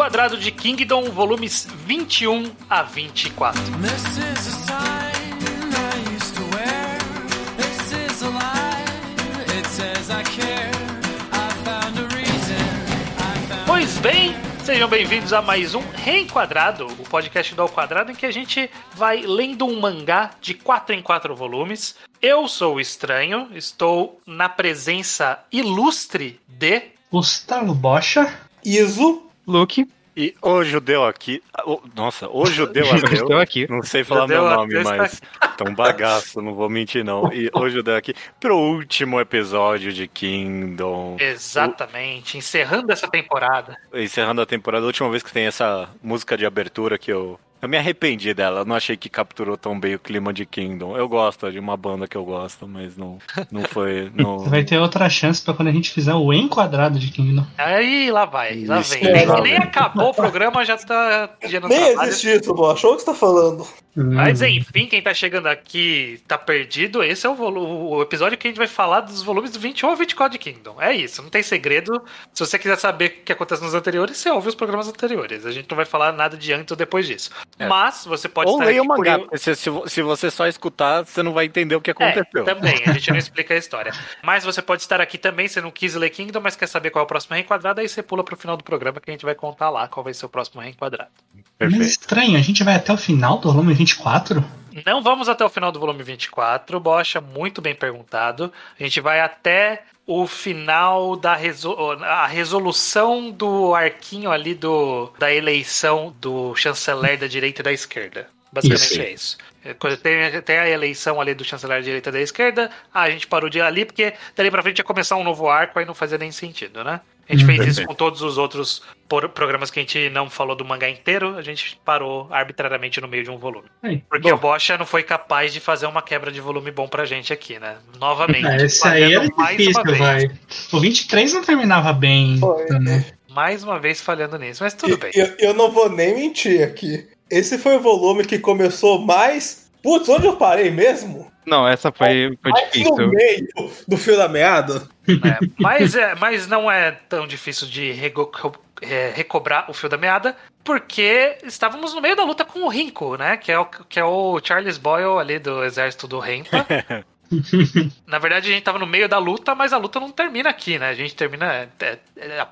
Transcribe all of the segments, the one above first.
Reenquadrado de Kingdom, volumes 21 a 24. This is a sign I used to wear. This is a lie. It says I care. I found a reason. I found Pois bem, sejam bem-vindos a mais um Reenquadrado, o podcast do Ao Quadrado, em que a gente vai lendo um mangá de 4 em 4 volumes. Eu sou o Estranho, estou na presença ilustre de. Gustavo Bocha. Iso. Luke. E o judeu aqui. o- Nossa, o judeu ateu. aqui. Não sei falar Judeu meu nome, mas tão bagaço, não vou mentir não. E o judeu aqui pro último episódio de Kingdom. Exatamente, encerrando essa temporada. Encerrando a temporada, a última vez que tem essa música de abertura que eu. Eu me arrependi dela, eu não achei que capturou tão bem o clima de Kingdom. Eu gosto de uma banda que eu gosto, mas não, não foi. Não... Você vai ter outra chance pra quando a gente fizer o enquadrado de Kingdom. Aí lá vai, lá Isso, vem. Nem, lá nem vem. acabou o programa, já tá gerando Nem trabalho. existe isso, Bocha. Olha o que você tá falando. Mas Hum. enfim, quem tá chegando aqui tá perdido. Esse é o, volu- o episódio que a gente vai falar dos volumes 21 a 24 de Kingdom. É isso, não tem segredo. Se você quiser saber o que acontece nos anteriores, você ouve os programas anteriores. A gente não vai falar nada de antes ou depois disso. É. Mas você pode Ou estar leia o aqui por mangá, porque se, se vo- se você só escutar, você não vai entender o que É, aconteceu. também, a gente não explica a história. Mas você pode estar aqui também, você não quis ler Kingdom, mas quer saber qual é o próximo reenquadrado, aí você pula pro final do programa que a gente vai contar lá qual vai ser o próximo reenquadrado. Mas Perfeito. estranho, a gente vai até o final do volume 24? Não vamos até o final do volume 24, Bocha, muito bem perguntado. A gente vai até o final da resol a resolução do arquinho ali do, da eleição do chanceler da direita e da esquerda. Basicamente Isso. é isso. É, Quando tem, tem a eleição ali do chanceler da direita e da esquerda, a gente parou de ir ali, porque dali pra frente ia começar um novo arco, aí não fazia nem sentido, né? A gente Hum, fez isso perfeito. com todos os outros programas que a gente não falou do mangá inteiro, a gente parou arbitrariamente no meio de um volume. Aí. Porque o Bocha não foi capaz de fazer uma quebra de volume bom pra gente aqui, né? Novamente. É, esse aí era difícil, vai. O 23 não terminava bem. Foi. né? Mais uma vez falhando nisso, mas tudo bem. Eu, eu não vou nem mentir aqui. Esse foi o volume que começou mais. Putz, onde eu parei mesmo? Não, essa foi, foi Mais no difícil. meio do fio da meada. É, mas, é, mas não é tão difícil de é, recobrar o fio da meada, porque estávamos no meio da luta com o Rinko, né? Que é o, que é o Charles Boyle ali do exército do Rempa. Na verdade, a gente tava no meio da luta, mas a luta não termina aqui, né? A gente termina. é,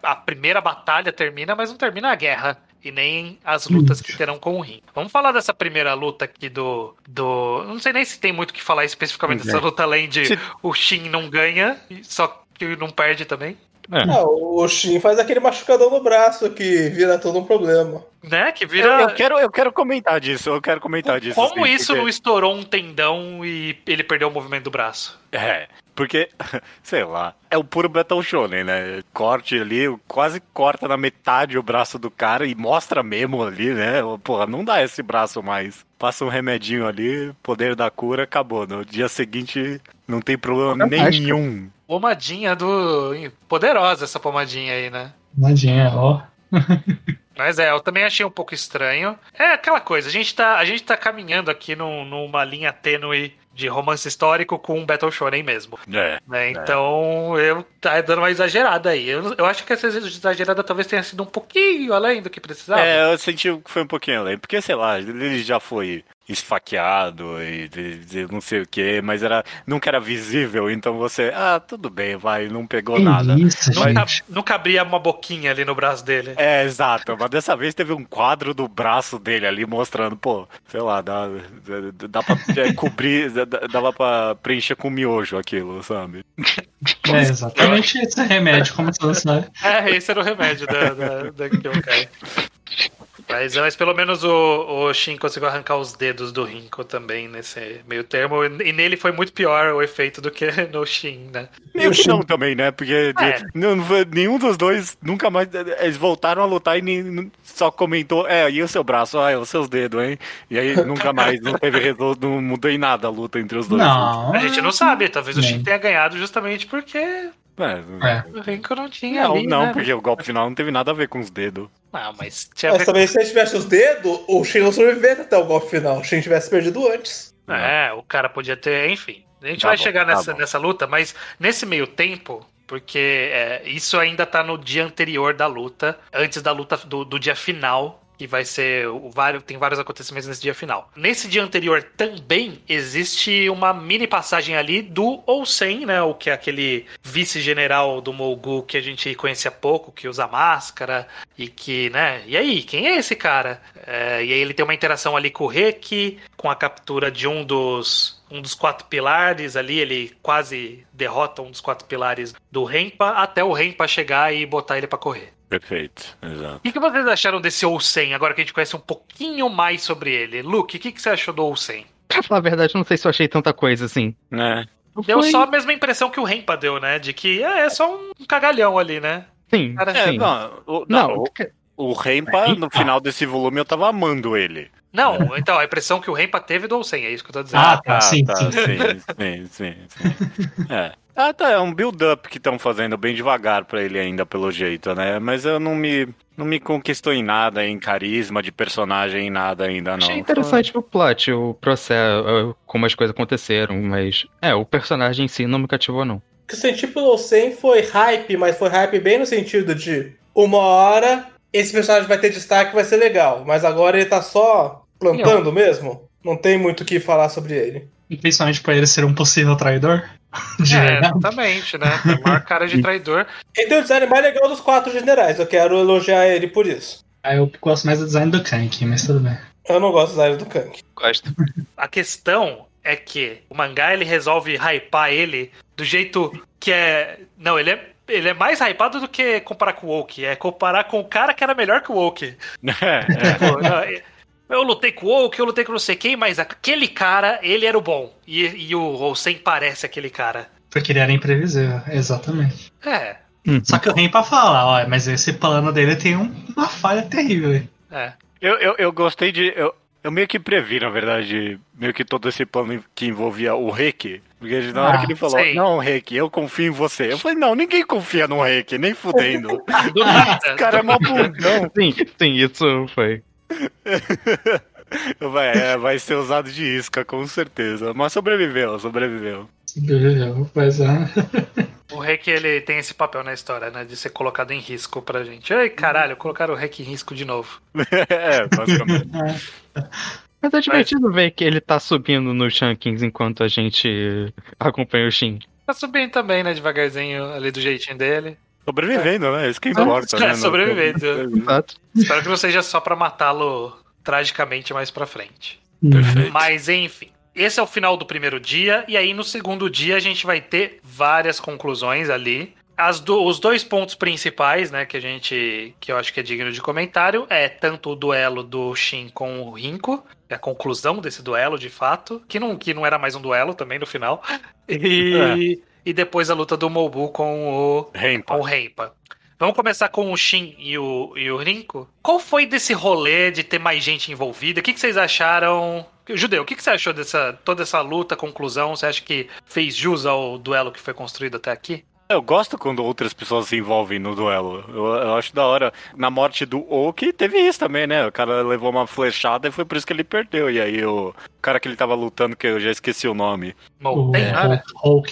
a, primeira batalha termina, mas não termina a guerra. E nem as lutas que terão com o Rin. Vamos falar dessa primeira luta aqui do. do não sei nem se tem muito o que falar especificamente dessa luta, além de Se- o Shin não ganha, só que não perde também. É. Ah, o Shin faz aquele machucadão no braço que vira todo um problema. Né? Que Eu, vira. eu quero, eu quero comentar disso, eu quero comentar disso. Como sim, isso porque- não estourou um tendão e ele perdeu o movimento do braço? É, porque, sei lá, é o puro Battle Shonen, né? Corte ali, quase corta na metade o braço do cara e mostra mesmo ali, né? Porra, não dá esse braço mais. Passa um remedinho ali, poder da cura, acabou. No dia seguinte não tem problema Fantástico. nenhum. Pomadinha do. Poderosa essa pomadinha aí, né? Imagina, ó. Mas é, eu também achei um pouco estranho. É aquela coisa, a gente tá, a gente tá caminhando aqui num- numa linha tênue de romance histórico com um Battle Shonen mesmo. É. né? Então, eu tá dando uma exagerada aí. Eu, eu acho que essa exagerada talvez tenha sido um pouquinho além do que precisava. É, eu senti que foi um pouquinho além. Porque, sei lá, ele já foi esfaqueado e de- de não sei o que, mas era, nunca era visível, então você, ah, tudo bem, vai, não pegou Que nada. isso, Nunca, gente. nunca abria uma boquinha ali no braço dele. É, exato. Mas dessa vez teve um quadro do braço dele ali mostrando, pô, sei lá, dá, dá, dá pra é, cobrir, dá- dava pra preencher com miojo aquilo, sabe? É exatamente esse remédio, como você sabe. É, esse era o remédio da, da, da Kyokai. Mas, mas pelo menos o, o Shin conseguiu arrancar os dedos do Rinko também nesse meio termo. E nele foi muito pior o efeito do que no Shin, né? Meio que não também, né? Porque É. não, não foi- nenhum dos dois nunca mais. Eles voltaram a lutar e nem, só comentou, é, e o seu braço? Ah, é os seus dedos, hein? E aí nunca mais, não teve resol- não mudou em nada a luta entre os dois. Não. A gente não sabe, talvez o. Shin tenha ganhado justamente porque É, É. o Rinko não tinha Não, ali, não, né? porque o golpe final não teve nada a ver com os dedos. Não, mas tinha Mas ver também, se ele tivesse os dedos, o Shin não sobreviveria até o golpe final. O Shin tivesse perdido antes. É, o cara podia ter, enfim. A gente Tá vai bom, chegar tá nessa, bom. nessa luta, mas nesse meio tempo, porque é, isso ainda tá no dia anterior da luta, antes da luta do, do dia final. Que vai ser. O, vários, tem vários acontecimentos nesse dia final. Nesse dia anterior também existe uma mini passagem ali do Olsen, né? O que é aquele vice-general do Molgu que a gente conhecia pouco, que usa máscara e que, né? E aí, quem é esse cara? É, e aí ele tem uma interação ali com o Reki, com a captura de um dos um dos quatro pilares ali, ele quase derrota um dos quatro pilares do Renpa, até o Renpa chegar e botar ele pra correr. Perfeito, exato. O que, vocês acharam desse Olsen, agora que a gente conhece um pouquinho mais sobre ele? Luke, o que, que você achou do Olsen? Pra falar a verdade, eu não sei se eu achei tanta coisa assim. Né? Deu Foi- só a mesma impressão que o Renpa deu, né? De que é, é só um cagalhão ali, né? Sim, Cara, É, sim. não, o, Não, não, o, o Rempa, no final desse volume, eu tava amando ele. Não, então, a impressão que o Renpa teve do Olsen, é isso que eu tô dizendo. Ah, tá, sim, tá, sim. sim, sim, sim, sim. É. Ah, tá, é um build-up que estão fazendo bem devagar pra ele ainda, pelo jeito, né? Mas eu não me, não me conquistou em nada, em carisma de personagem, em nada ainda, não. Achei interessante o plot, o processo, como as coisas aconteceram, mas é, o personagem em si não me cativou, não. O que eu senti pelo Olsen foi hype, mas foi hype bem no sentido de uma hora esse personagem vai ter destaque, vai ser legal. Mas agora ele tá só plantando mesmo. Não tem muito o que falar sobre ele. E principalmente pra ele ser um possível traidor. De É, verdade. exatamente, né? Tem maior cara de traidor. Ele tem o design mais legal dos quatro generais. Eu quero elogiar ele por isso. Aí eu gosto mais do design do Kank, mas tudo bem. Eu não gosto do design do Kang. Gosto. A questão é que o mangá ele resolve hypar ele do jeito que é. Não, ele é. Ele é mais hypado do que comparar com o Woke. É comparar com o cara que era melhor que o Woke. É, é. Eu lutei com o Woke, eu lutei com não sei quem, mas aquele cara, ele era o bom. E, e o Olsen parece aquele cara. Porque ele era imprevisível, exatamente. É, Só que eu venho pra falar, ó, mas esse plano dele tem um- uma falha terrível. aí. é. Eu, eu, eu gostei de. Eu, eu meio que previ, na verdade, meio que todo esse plano que envolvia o Reiki. Porque na hora Ah, que ele falou, sei. não, Reiki, eu confio em você. Eu falei, não, ninguém confia no Reiki, nem fudendo. Do nada. Esse cara é mó bundão. Sim, sim, isso foi. Vai, é, vai ser usado de isca, com certeza. Mas sobreviveu, sobreviveu. Sobreviveu, Pois é. O Reiki, ele tem esse papel na história, né? De ser colocado em risco pra gente. Ai, caralho, colocaram o Reiki em risco de novo. é, basicamente. Mas é divertido ver que ele tá subindo nos rankings enquanto a gente acompanha o Shin. Tá subindo também, né? Devagarzinho ali do jeitinho dele. Sobrevivendo, né? Isso que importa, É, né? sobrevivendo. Exato. Espero que não seja só pra matá-lo tragicamente mais pra frente. Perfeito. Mas enfim, esse é o final do primeiro dia, e aí no segundo dia a gente vai ter várias conclusões ali. As do- os dois pontos principais, né, que a gente. que eu acho que é digno de comentário, é tanto o duelo do Shin com o Rinko, é a conclusão desse duelo, de fato, que não, que não era mais um duelo também no final. E, e depois a luta do Mobu com o Rempa. com o Renpa. Vamos começar com o Shin e o, e o Rinko. Qual foi desse rolê de ter mais gente envolvida? O que, que vocês acharam? Judeu, o que, que você achou dessa toda essa luta, conclusão? Você acha que fez jus ao duelo que foi construído até aqui? Eu gosto quando outras pessoas se envolvem no duelo. Eu, eu acho da hora. Na morte do Oki, teve isso também, né? O cara levou uma flechada e foi por isso que ele perdeu. E aí o cara que ele tava lutando, que eu já esqueci o nome, O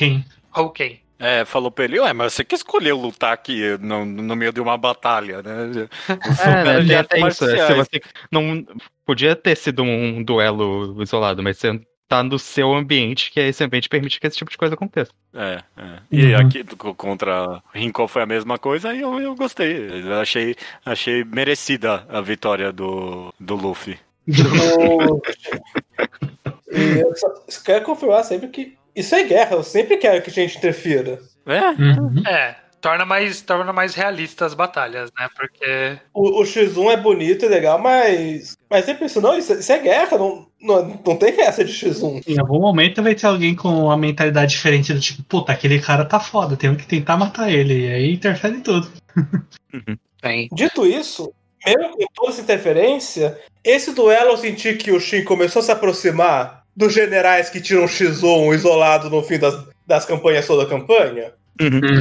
Né? Houken. é, falou pra ele, ué, mas você que escolheu lutar aqui no, no meio de uma batalha, né? É, né, tem isso. Se marciais." você não podia ter sido um duelo isolado, mas você tá no seu ambiente, que esse ambiente permite que esse tipo de coisa aconteça. É, é. E Uhum. aqui co- contra Rinko foi a mesma coisa e eu, eu gostei. Eu achei, achei merecida a vitória do, do Luffy. E eu só só quero confirmar sempre que isso é guerra. Eu sempre quero que a gente interfira. É? Uhum. É, torna mais, torna mais realista as batalhas, né? Porque. O, o X1 é bonito e legal, mas. Mas sempre isso, não, isso, isso é guerra, não, não, não tem essa de X1. Em algum momento vai ter alguém com uma mentalidade diferente do tipo, puta, aquele cara tá foda, tenho que tentar matar ele. E aí interfere em tudo. Tem. Dito isso, mesmo com toda essa interferência, esse duelo eu senti que o Shin começou a se aproximar dos generais que tiram X1 isolado no fim das, das campanhas toda a campanha.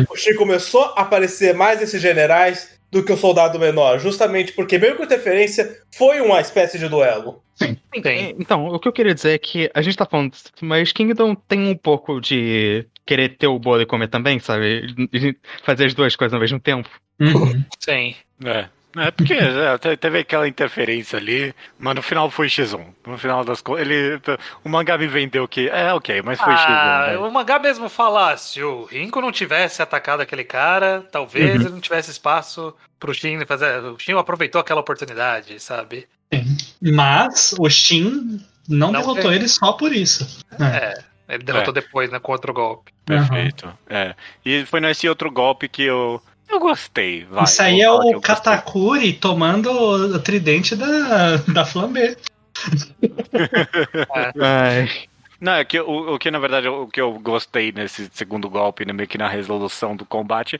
O Shin começou a aparecer mais esses generais do que o soldado menor, justamente porque, mesmo com interferência, foi uma espécie de duelo. Tem. Então, o que eu queria dizer é que a gente tá falando, disso, mas Kingdom tem um pouco de querer ter o bolo e comer também, sabe? Fazer as duas coisas ao mesmo tempo. Uhum. Sim. É. É, porque é, te- teve aquela interferência ali, mas no final foi X1. No final das contas, ele. O mangá me vendeu que. É, ok, mas foi Ah, X1. né? o mangá mesmo fala, se o Rinko não tivesse atacado aquele cara, talvez Uhum. ele não tivesse espaço pro Shin fazer. O Shin aproveitou aquela oportunidade, sabe? Mas o Shin não, Não derrotou tem. ele só por isso. É. É. Ele derrotou depois, né, com outro golpe. Perfeito. É. E foi nesse outro golpe que eu. Eu gostei. Vai, Isso aí é o. Katakuri tomando o tridente da, da Flambé. Ai, Não, é que o, o que na verdade o que eu gostei nesse segundo golpe, né, meio que na resolução do combate,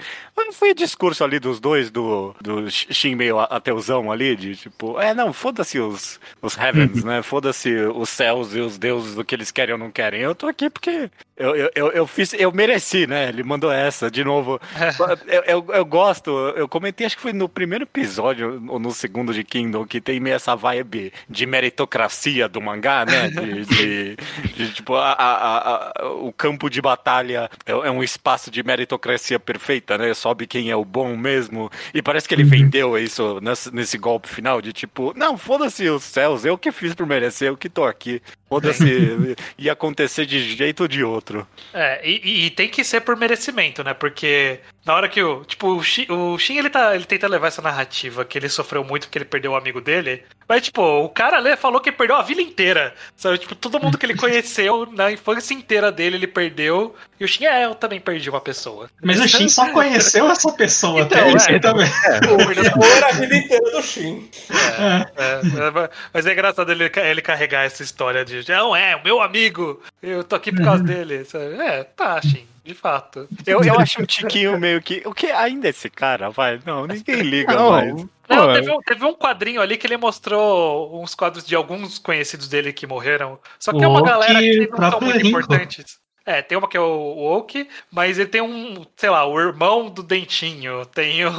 foi o discurso ali dos dois, do, do Shin meio ateuzão ali, de tipo, é, não, foda-se os, os Heavens, né? Foda-se os céus e os deuses, o que eles querem ou não querem. Eu tô aqui porque eu, eu, eu, eu fiz, eu mereci, né? Ele mandou essa de novo. Eu, eu, eu gosto, eu comentei, acho que foi no primeiro episódio ou no segundo de Kingdom, que tem meio essa vibe de meritocracia do mangá, né? De, de- de, tipo, a, a- a- o campo de batalha é, é um espaço de meritocracia perfeita, né? Sobe quem é o bom mesmo. E parece que ele vendeu isso nesse, nesse golpe final, de tipo, não, foda-se os céus, eu que fiz por merecer, eu que tô aqui. Foda-se, ia acontecer de jeito ou de outro. É, e, e- e tem que ser por merecimento, né? Porque na hora que o. Tipo, o Shin, o Shin ele, tá, ele tenta levar essa narrativa que ele sofreu muito porque ele perdeu o amigo dele. Mas, tipo, o cara ali falou que ele perdeu a vida inteira. Sabe? Tipo, todo mundo que ele conheceu na infância inteira dele, ele perdeu. E o Shin, é, eu também perdi uma pessoa. Mas o Shin só conheceu essa pessoa Então, até isso é. também. O amor a vida inteira do Shin. É, é, mas é engraçado ele, ele carregar essa história de. Não, é, o meu amigo, eu tô aqui por causa dele. sabe? É, tá, Shin, de fato. Eu, eu acho um tiquinho meio que. O que ainda esse cara, vai? Não, ninguém liga Não, mais. Não, teve, um, teve um quadrinho ali que ele mostrou uns quadros de alguns conhecidos dele que morreram. Só que é uma O galera Oki, que não são muito importantes. É, tem uma que é o, o Oki, mas ele tem um, sei lá, o irmão do Dentinho. Tem o.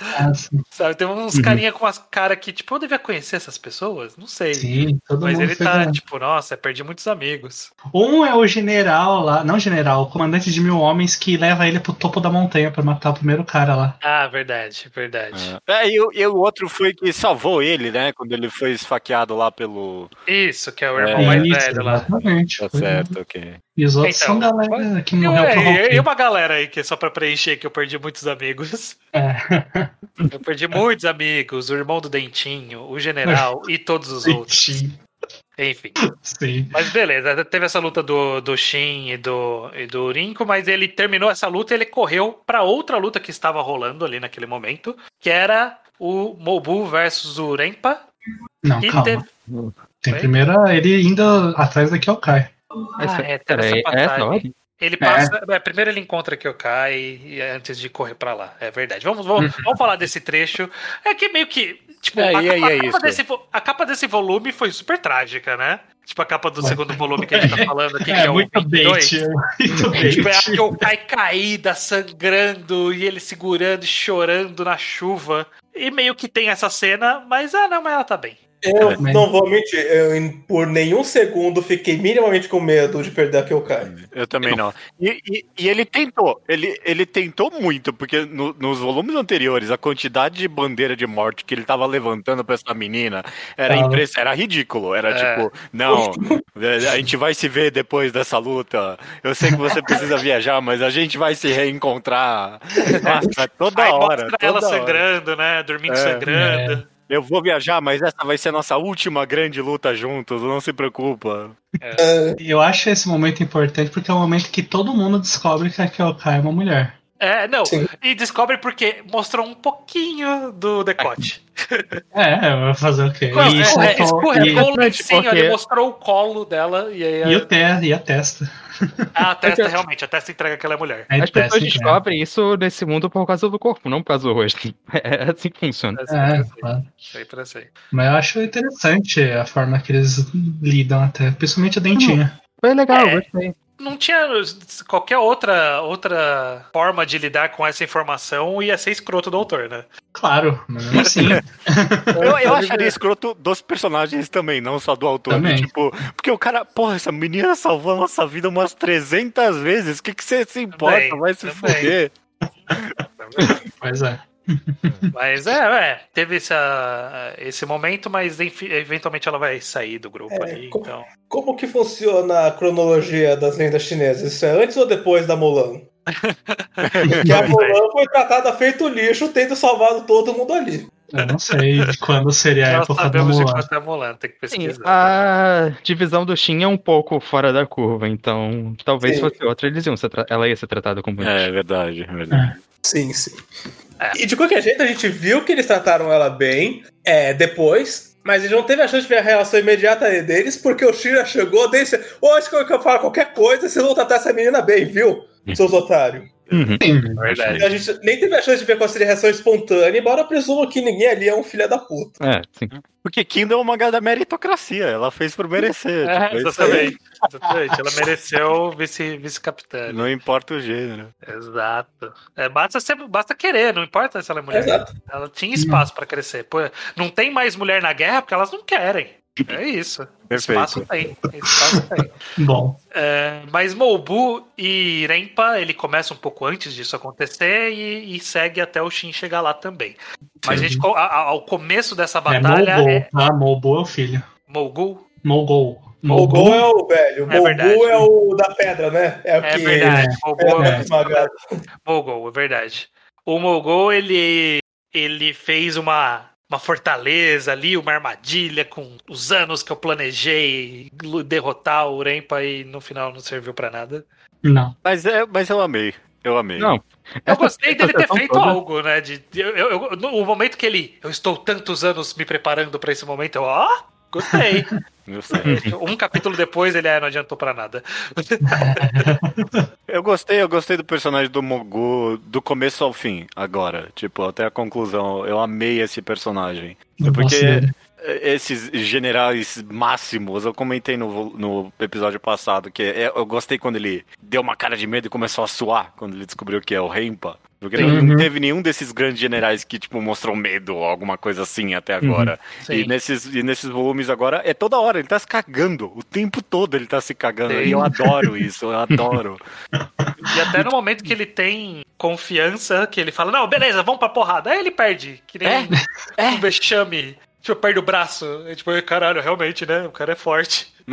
Ah, Sabe, tem uns Uhum. carinha com umas cara que, tipo, eu devia conhecer essas pessoas? Não sei. sim, todo Mas mundo ele tá, a- tipo, nossa, perdi muitos amigos. Um é o general lá, não general, o comandante de mil homens que leva ele pro topo da montanha pra matar o primeiro cara lá. Ah, verdade, verdade. É, e, o- e o outro foi que salvou ele, né? Quando ele foi esfaqueado lá pelo. Isso, que é o É, irmão mais Isso, velho lá. exatamente. Tá certo, ok. E os outros Então, são galera que morreu por e, e uma galera aí que é só pra preencher que eu perdi muitos amigos. É. Eu perdi muitos amigos, o irmão do Dentinho, o general e todos os outros. Sim, Enfim. sim. Mas beleza, teve essa luta do, do Shin e do, e do Rinko, mas ele terminou essa luta e ele correu pra outra luta que estava rolando ali naquele momento, que era o Mobu versus o Renpa. Não, calma. teve- Tem primeiro ele indo atrás da Kyokai. Essa, é, pera, essa é passagem. Ele passa. é, primeiro ele encontra Kyokai e antes de correr pra lá. É verdade. Vamos, vamos, vamos falar desse trecho. É que meio que. Tipo, É, a, e aí, capa, é a capa desse, a capa desse volume foi super trágica, né? Tipo, a capa do segundo volume que a gente tá falando aqui, que É, é o muito 22. bait. Muito bait. Tipo, é a Kyokai caída, sangrando, e ele segurando e chorando na chuva. E meio que tem essa cena, mas ah, não, mas ela tá bem. Eu Mas- não vou mentir, eu por nenhum segundo fiquei minimamente com medo de perder a Kyokai. Eu também não. E, e- e ele tentou, ele, ele tentou muito, porque no- nos volumes anteriores, a quantidade de bandeira de morte que ele tava levantando pra essa menina era, impress... era ridículo. Era É. tipo, não, é, a gente vai se ver depois dessa luta. Eu sei que você precisa viajar, mas a gente vai se reencontrar. Nossa, toda Aí hora. mostra ela toda hora. sangrando, né? Dormindo É. sangrando. Eu vou viajar, mas essa vai ser a nossa última grande luta juntos, não se preocupa. Eu acho esse momento importante porque é o momento que todo mundo descobre que a Kyokai é uma mulher. É, não. Sim. E descobre porque mostrou um pouquinho do decote. É, vai fazer o quê? Não, E é, soltou- é, escorregou o e- lencinho, porque- ele mostrou o colo dela e aí e, o te, e a testa. a, a testa, realmente, a testa entrega aquela mulher. A As testa pessoas entrega. descobrem isso nesse mundo por causa do corpo, não por causa do rosto. É assim que funciona. É, claro. Sempre assim. Mas eu acho interessante a forma que eles lidam até, principalmente a dentinha. Foi legal, É. gostei. Não tinha qualquer outra, outra forma de lidar com essa informação ia ser escroto do autor, né? Claro, mas assim. Eu, eu acharia escroto dos personagens também, não só do autor. Também. Tipo, porque o cara, porra, essa menina salvou a nossa vida umas 300 vezes. O que, que você se importa? Também, Vai se também. fuder. pois é. Mas é, é, teve essa, esse momento, mas eventualmente ela vai sair do grupo É, ali, co- então. Como que funciona a cronologia das lendas chinesas? Isso é antes ou depois da Mulan? Porque a Mulan foi tratada feito lixo, tendo salvado todo mundo ali. Eu não sei de quando seria a época da Mulan. é a Mulan, tem que Sim, pesquisar. a divisão do Shin é um pouco fora da curva, então talvez Sim. fosse outra, eles iam tra- ela ia ser tratada como É verdade, é verdade. Sim, sim. É. E de qualquer jeito, a gente viu que eles trataram ela bem é, depois, mas a gente não teve a chance de ver a reação imediata deles, porque o Shira chegou, disse: Hoje que eu falo qualquer coisa, vocês vão tratar essa menina bem, viu? Seus otários. Uhum. Sim, Verdade. Então a gente nem teve a chance de ver qual seria a reação espontânea, embora eu presumo que ninguém ali é um filho da puta. É, sim. Porque Kindle é uma da meritocracia, ela fez por merecer. É, tipo, exatamente. Exatamente. Ela mereceu vice- vice-capitã. Não importa o gênero. Exato. É, basta, ser, basta querer, não importa se ela é mulher. Exato. Ela tinha espaço pra crescer. Pô, não tem mais mulher na guerra porque elas não querem. É isso. Espaço Perfeito. tem. Espaço tem. Bom. É, mas Moubu e Rempa, ele começa um pouco antes disso acontecer e, e segue até o Shin chegar lá também. Mas a gente, a- a- ao começo dessa É batalha Mogul, é, tá? Mogul é o filho. Mogul. Mogul. O Gol é o velho, o É. Mogul é o da pedra, né? É o É que verdade. Mogul é, é, é. Mogul, é verdade. O Mogul, ele, ele fez uma, uma fortaleza ali, uma armadilha com os anos que eu planejei derrotar o Rempa e no final não serviu pra nada. Não. Mas, é, mas eu amei. Eu amei. Não. Eu gostei dele ter feito toda- algo, né? De, eu, eu, no o momento que ele. Eu estou tantos anos me preparando pra esse momento, eu, ó, gostei. Um capítulo depois ele é, não adiantou pra nada. Eu gostei, eu gostei do personagem do Mogu do começo ao fim, agora. Tipo, até a conclusão. Eu amei esse personagem. Não É porque esses generais máximos, eu comentei no, no episódio passado, que é- eu gostei quando ele deu uma cara de medo e começou a suar quando ele descobriu que é o Rempa. Porque não, não Uhum. teve nenhum desses grandes generais que, tipo, mostrou medo ou alguma coisa assim até agora. E Sim. nesses, e nesses volumes agora, é toda hora, ele tá se cagando. O tempo todo ele tá se cagando. Sim. E eu adoro isso, eu adoro. E até no momento que ele tem confiança, que ele fala, não, beleza, vamos pra porrada. Aí ele perde. Que nem É, um vexame. Tipo, perde o braço. É tipo, caralho, realmente, né? O cara é forte.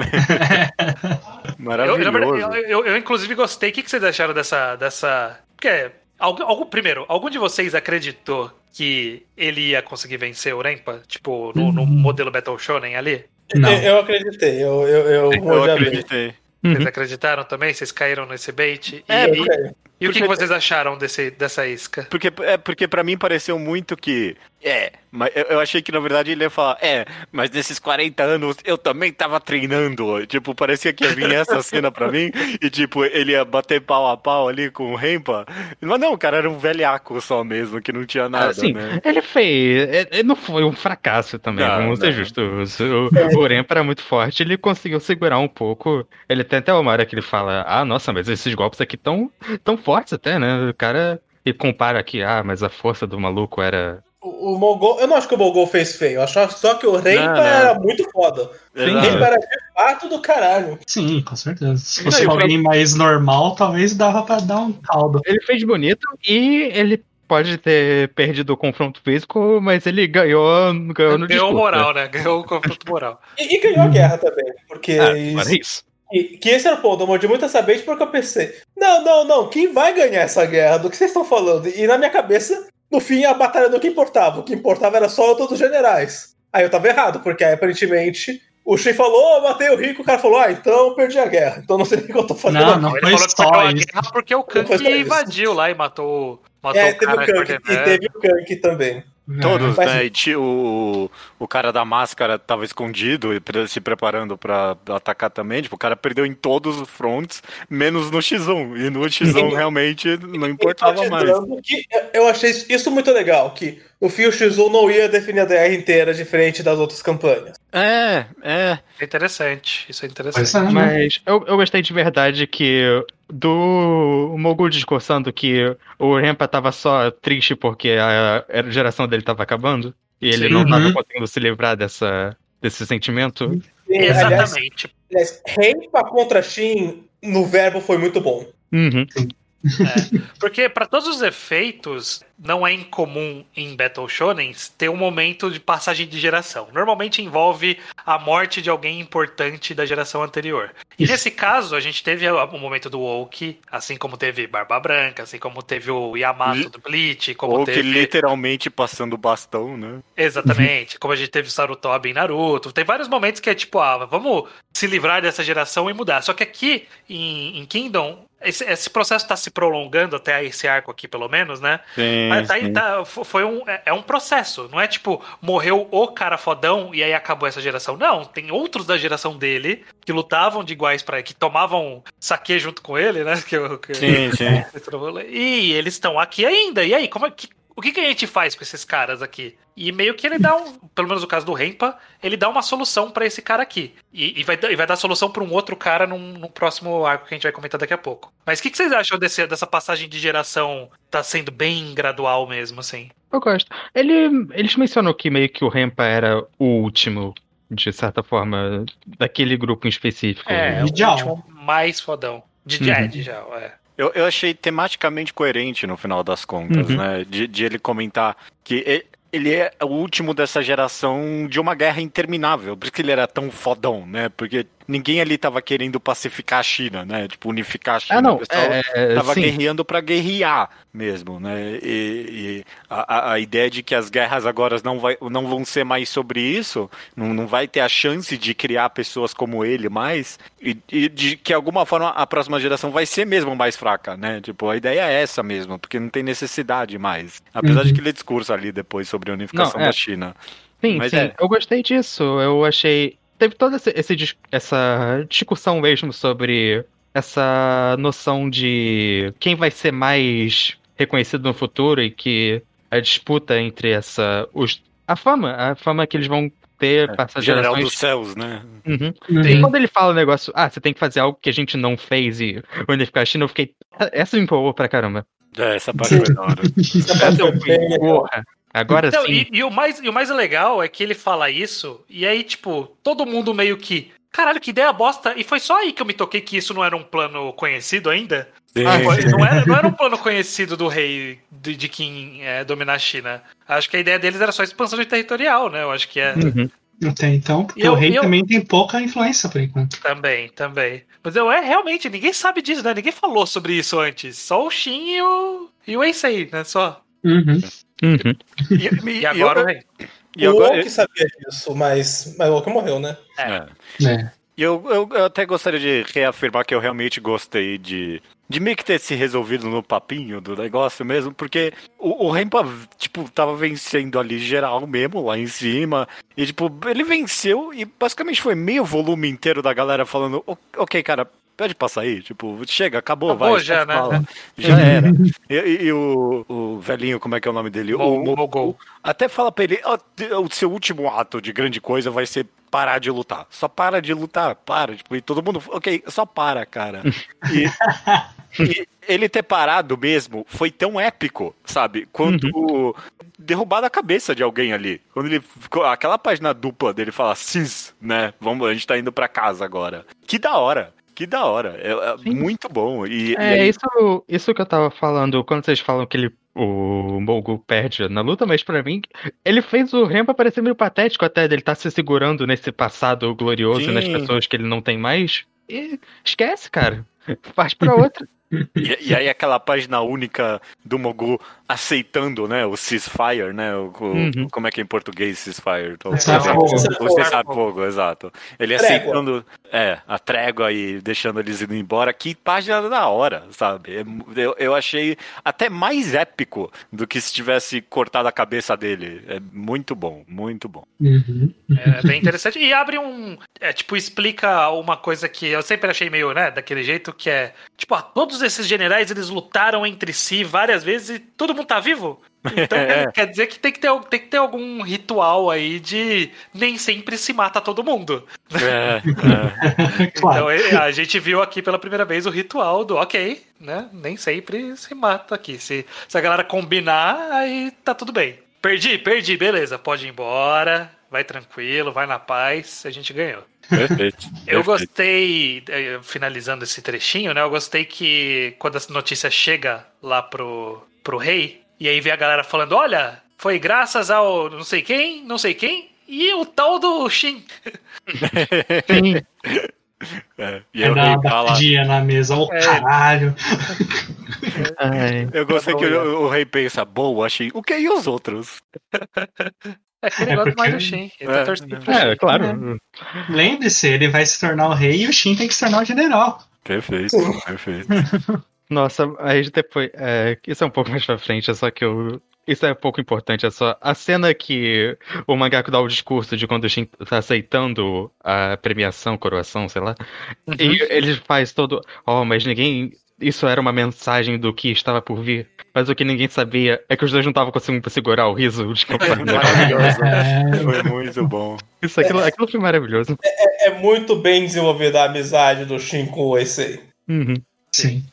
Eu, Maravilhoso. verdade, eu, eu- eu, inclusive gostei. O que, que vocês acharam dessa. dessa... Porque, algum, algum- primeiro, algum de vocês acreditou que ele ia conseguir vencer o Rempa? Tipo, no, no modelo Battle Shonen ali? Não. Eu, eu acreditei, eu, eu, eu, eu acreditei. Vocês acreditaram também? Vocês caíram nesse bait? E, É, e- E o que, porque- vocês acharam desse, dessa isca? Porque, é, porque pra mim pareceu muito que. É, mas eu, achei que na verdade ele ia falar, é, mas nesses 40 anos eu também tava treinando. Tipo, parecia que ia vir essa cena pra mim e, tipo, ele ia bater pau a pau ali com o Rempa. Mas não, o cara era um velhaco só mesmo, que não tinha nada, Assim, né? ele fez. Ele não foi um fracasso também, Não, vamos ser justos. O, o Orempa era muito forte, ele conseguiu segurar um pouco. Ele tem até uma hora que ele fala: Ah, nossa, mas esses golpes aqui tão, tão fortes até, né? O cara. E compara aqui, ah, mas a força do maluco era. O, o Mogol, eu não acho que o Mogol fez feio, eu acho só que o Não, não. era muito foda. O Exato. Rempa era de fato do caralho. Sim, com certeza. Se Não, fosse pra- alguém mais normal, talvez dava pra dar um caldo. Ele fez bonito e ele pode ter perdido o confronto físico, mas ele ganhou, ganhou no Ganhou discurso. moral, né? Ganhou o confronto moral. E, e ganhou a guerra também, porque Ah, isso. Que, que esse era o ponto, eu mordi muito essa vez porque eu pensei, não, não, não, quem vai ganhar essa guerra? Do que vocês estão falando? E na minha cabeça, no fim, a batalha do que importava. O que importava era só a luta dos generais. Aí eu tava errado, porque aí aparentemente o Shin falou, oh, matei o rico, o cara falou, ah, então eu perdi a guerra. Então não sei nem o que eu tô fazendo. Não, não Ele foi falou que só a isso. guerra porque o Kank invadiu lá e matou, matou É, o teve cara o Kank, e teve o Kank também. Todos, Mas- né? E o, o cara da máscara tava escondido e se preparando pra atacar também. Tipo, o cara perdeu em todos os fronts, menos no X1. E no X1 realmente não importava mais. Que eu achei isso muito legal, que o X1 não ia definir a DR inteira diferente das outras campanhas. É, é. É interessante. Isso é interessante. Pois é, né? Mas eu, eu gostei de verdade que do Mogul discursando que o Rempa tava só triste porque a, a geração dele tava acabando e ele Sim. não tava Uhum. conseguindo se livrar dessa, desse sentimento. E, aliás, Exatamente. aliás, Renpa contra Shin no verbo foi muito bom. Uhum. Porque, para todos os efeitos, não é incomum em Battle Shonens ter um momento de passagem de geração. Normalmente envolve a morte de alguém importante da geração anterior. E Isso. nesse caso, a gente teve o momento do Woke, assim como teve Barba Branca, assim como teve o Yamato do Bleach, como que teve. literalmente passando o bastão, né? Exatamente, como a gente teve Sarutobi em Naruto. Tem vários momentos que é tipo, ah, vamos se livrar dessa geração e mudar. Só que aqui, em, em Kingdom, esse, esse processo tá se prolongando até esse arco aqui, pelo menos, né? Sim, Mas tá, tá- fo- foi um, é, é um processo, não é tipo, morreu o cara fodão e aí acabou essa geração. Não, tem outros da geração dele que lutavam de iguais para que tomavam saque junto com ele, né? Que, que- Sim, sim. E eles estão aqui ainda. E aí, como é que. O que, que a gente faz com esses caras aqui? E meio que ele dá um, pelo menos no caso do Rempa, ele dá uma solução pra esse cara aqui. E, e vai, dar- e vai dar solução pra um outro cara num, num próximo arco que a gente vai comentar daqui a pouco. Mas o que, que vocês acham desse- dessa passagem de geração tá sendo bem gradual mesmo, assim? Eu gosto. Ele, eles mencionou que meio que o Rempa era o último, de certa forma, daquele grupo em específico. É, o último mais fodão. De Uhum. é, de é. Eu, eu achei tematicamente coerente no final das contas, Uhum. né? De, de ele comentar que e- ele é o último dessa geração de uma guerra interminável. Por isso que ele era tão fodão, né? Porque ninguém ali tava querendo pacificar a China, né? Tipo, unificar a China. Ah, não. O pessoal É, é, tava sim. guerreando pra guerrear mesmo, né? E, e a, a- ideia de que as guerras agora não, vai, não vão ser mais sobre isso, não, não vai ter a chance de criar pessoas como ele mais, e, e de que alguma forma a próxima geração vai ser mesmo mais fraca, né? Tipo, a ideia é essa mesmo, porque não tem necessidade mais. Apesar de Uhum. que ele discursa ali depois sobre a unificação Não, é. da China. Sim, Mas sim. é. Eu gostei disso. Eu achei. Teve toda esse, esse essa discussão mesmo sobre essa noção de quem vai ser mais reconhecido no futuro e que a disputa entre essa. Os, a fama, a fama que eles vão ter para essas General gerações. dos céus, né? Uhum. Uhum. E quando ele fala o negócio, ah, você tem que fazer algo que a gente não fez e unificar a China, eu fiquei. Essa me empolgou pra caramba. É, essa parte foi da hora. Essa eu fui, porra. Agora Então, sim. e, e o mais, e o mais legal é que ele fala isso, e aí, tipo, todo mundo meio que. Caralho, que ideia bosta. E foi só aí que eu me toquei que isso não era um plano conhecido ainda. Sim, Ah, sim. não, era, não era um plano conhecido do rei de, de quem é, dominar a China. Acho que a ideia deles era só expansão de territorial, né? Eu acho que é. Uhum. Até então, porque eu- o rei eu- também tem pouca influência por enquanto. Também, também. Mas eu é realmente, ninguém sabe disso, né? Ninguém falou sobre isso antes. Só o Shin e o. E o Eisei, né? Só. Uhum. Uhum. E, E agora o rei. e o agora- Oki sabia disso, mas, mas o Oki morreu, né? É. É. E eu, eu, eu até gostaria de reafirmar que eu realmente gostei de, de meio que ter se resolvido no papinho do negócio mesmo, porque o, o Rempa, tipo, tava vencendo ali geral mesmo, lá em cima, e tipo, ele venceu e basicamente foi meio volume inteiro da galera falando, "O- ok, cara, pode passar aí, tipo, chega, acabou, Acabou vai, já, né? fala." Já era. E, e- e o, o velhinho, como é que é o nome dele? Mo- o, Mogul. até fala pra ele, "Ó, te- o seu último ato de grande coisa vai ser parar de lutar. Só para de lutar, para. Tipo, e todo mundo, ok, só para, cara. E, e ele ter parado mesmo foi tão épico, sabe? Quanto derrubar a cabeça de alguém ali. Quando ele ficou, aquela página dupla dele fala, cis, né? Vamos, a gente tá indo pra casa agora. Que da hora. Que da hora. É, é Sim. muito bom. E, e É, aí- isso, isso que eu tava falando, quando vocês falam que ele, o Mogul perde na luta, mas pra mim, ele fez o Rempa parecer meio patético até dele estar se segurando nesse passado glorioso e nas Sim. pessoas que ele não tem mais. E esquece, cara. Faz pra outra. E, e aí aquela página única do Mogu aceitando, né, o ceasefire, né, o, Uhum. como é que é em português ceasefire? Tô- Cessar-fogo. O cessar-fogo, exato. Ele Trégua. aceitando, é, a trégua e deixando eles indo embora. Que página da hora, sabe? É Eu, eu achei até mais épico do que se tivesse cortado a cabeça dele. É muito bom, muito bom. Uhum. É bem interessante. E abre um. É, tipo, explica uma coisa que eu sempre achei meio, né, daquele jeito, que é. Tipo, ah, todos esses generais eles lutaram entre si várias vezes e todo mundo tá vivo? Então É. quer, dizer que tem que, ter, tem que ter algum ritual aí de nem sempre se mata todo mundo. É, é. claro. Então é, a gente viu aqui pela primeira vez o ritual do ok, né? Nem sempre se mata aqui. Se, se a galera combinar, aí tá tudo bem. Perdi, perdi, beleza, pode ir embora, vai tranquilo, vai na paz, a gente ganhou. Perfeito. Eu perfeito. gostei, eh, finalizando esse trechinho, né? Eu gostei que quando a notícia chega lá pro, pro rei, e aí vê a galera falando: olha, foi graças ao não sei quem, não sei quem, e o tal do Shin. Sim. É. E É eu da fala. na mesa, ô É. caralho. Ai. Eu gostei que Cada um, o, o rei pensa, boa, achei. O que e os outros? É que ele É gosta mais do porque- Shin. Ele tá É, torcendo pro É, Shin. claro. Lembre-se, ele vai se tornar o rei e o Shin tem que se tornar o general. Perfeito, perfeito. Nossa, aí depois. É, isso é um pouco mais pra frente, é só que eu. Isso é pouco importante, é só. A cena que o mangaka dá o discurso de quando o Shin tá aceitando a premiação, coroação, sei lá. E ele faz todo. Oh, mas ninguém. Isso era uma mensagem do que estava por vir. Mas o que ninguém sabia é que os dois não estavam conseguindo segurar o riso de campanha. Maravilhoso. É, Foi muito bom. Isso, aquilo, aquilo foi maravilhoso. É muito bem desenvolvida a amizade do Shin com o. Uhum. sim.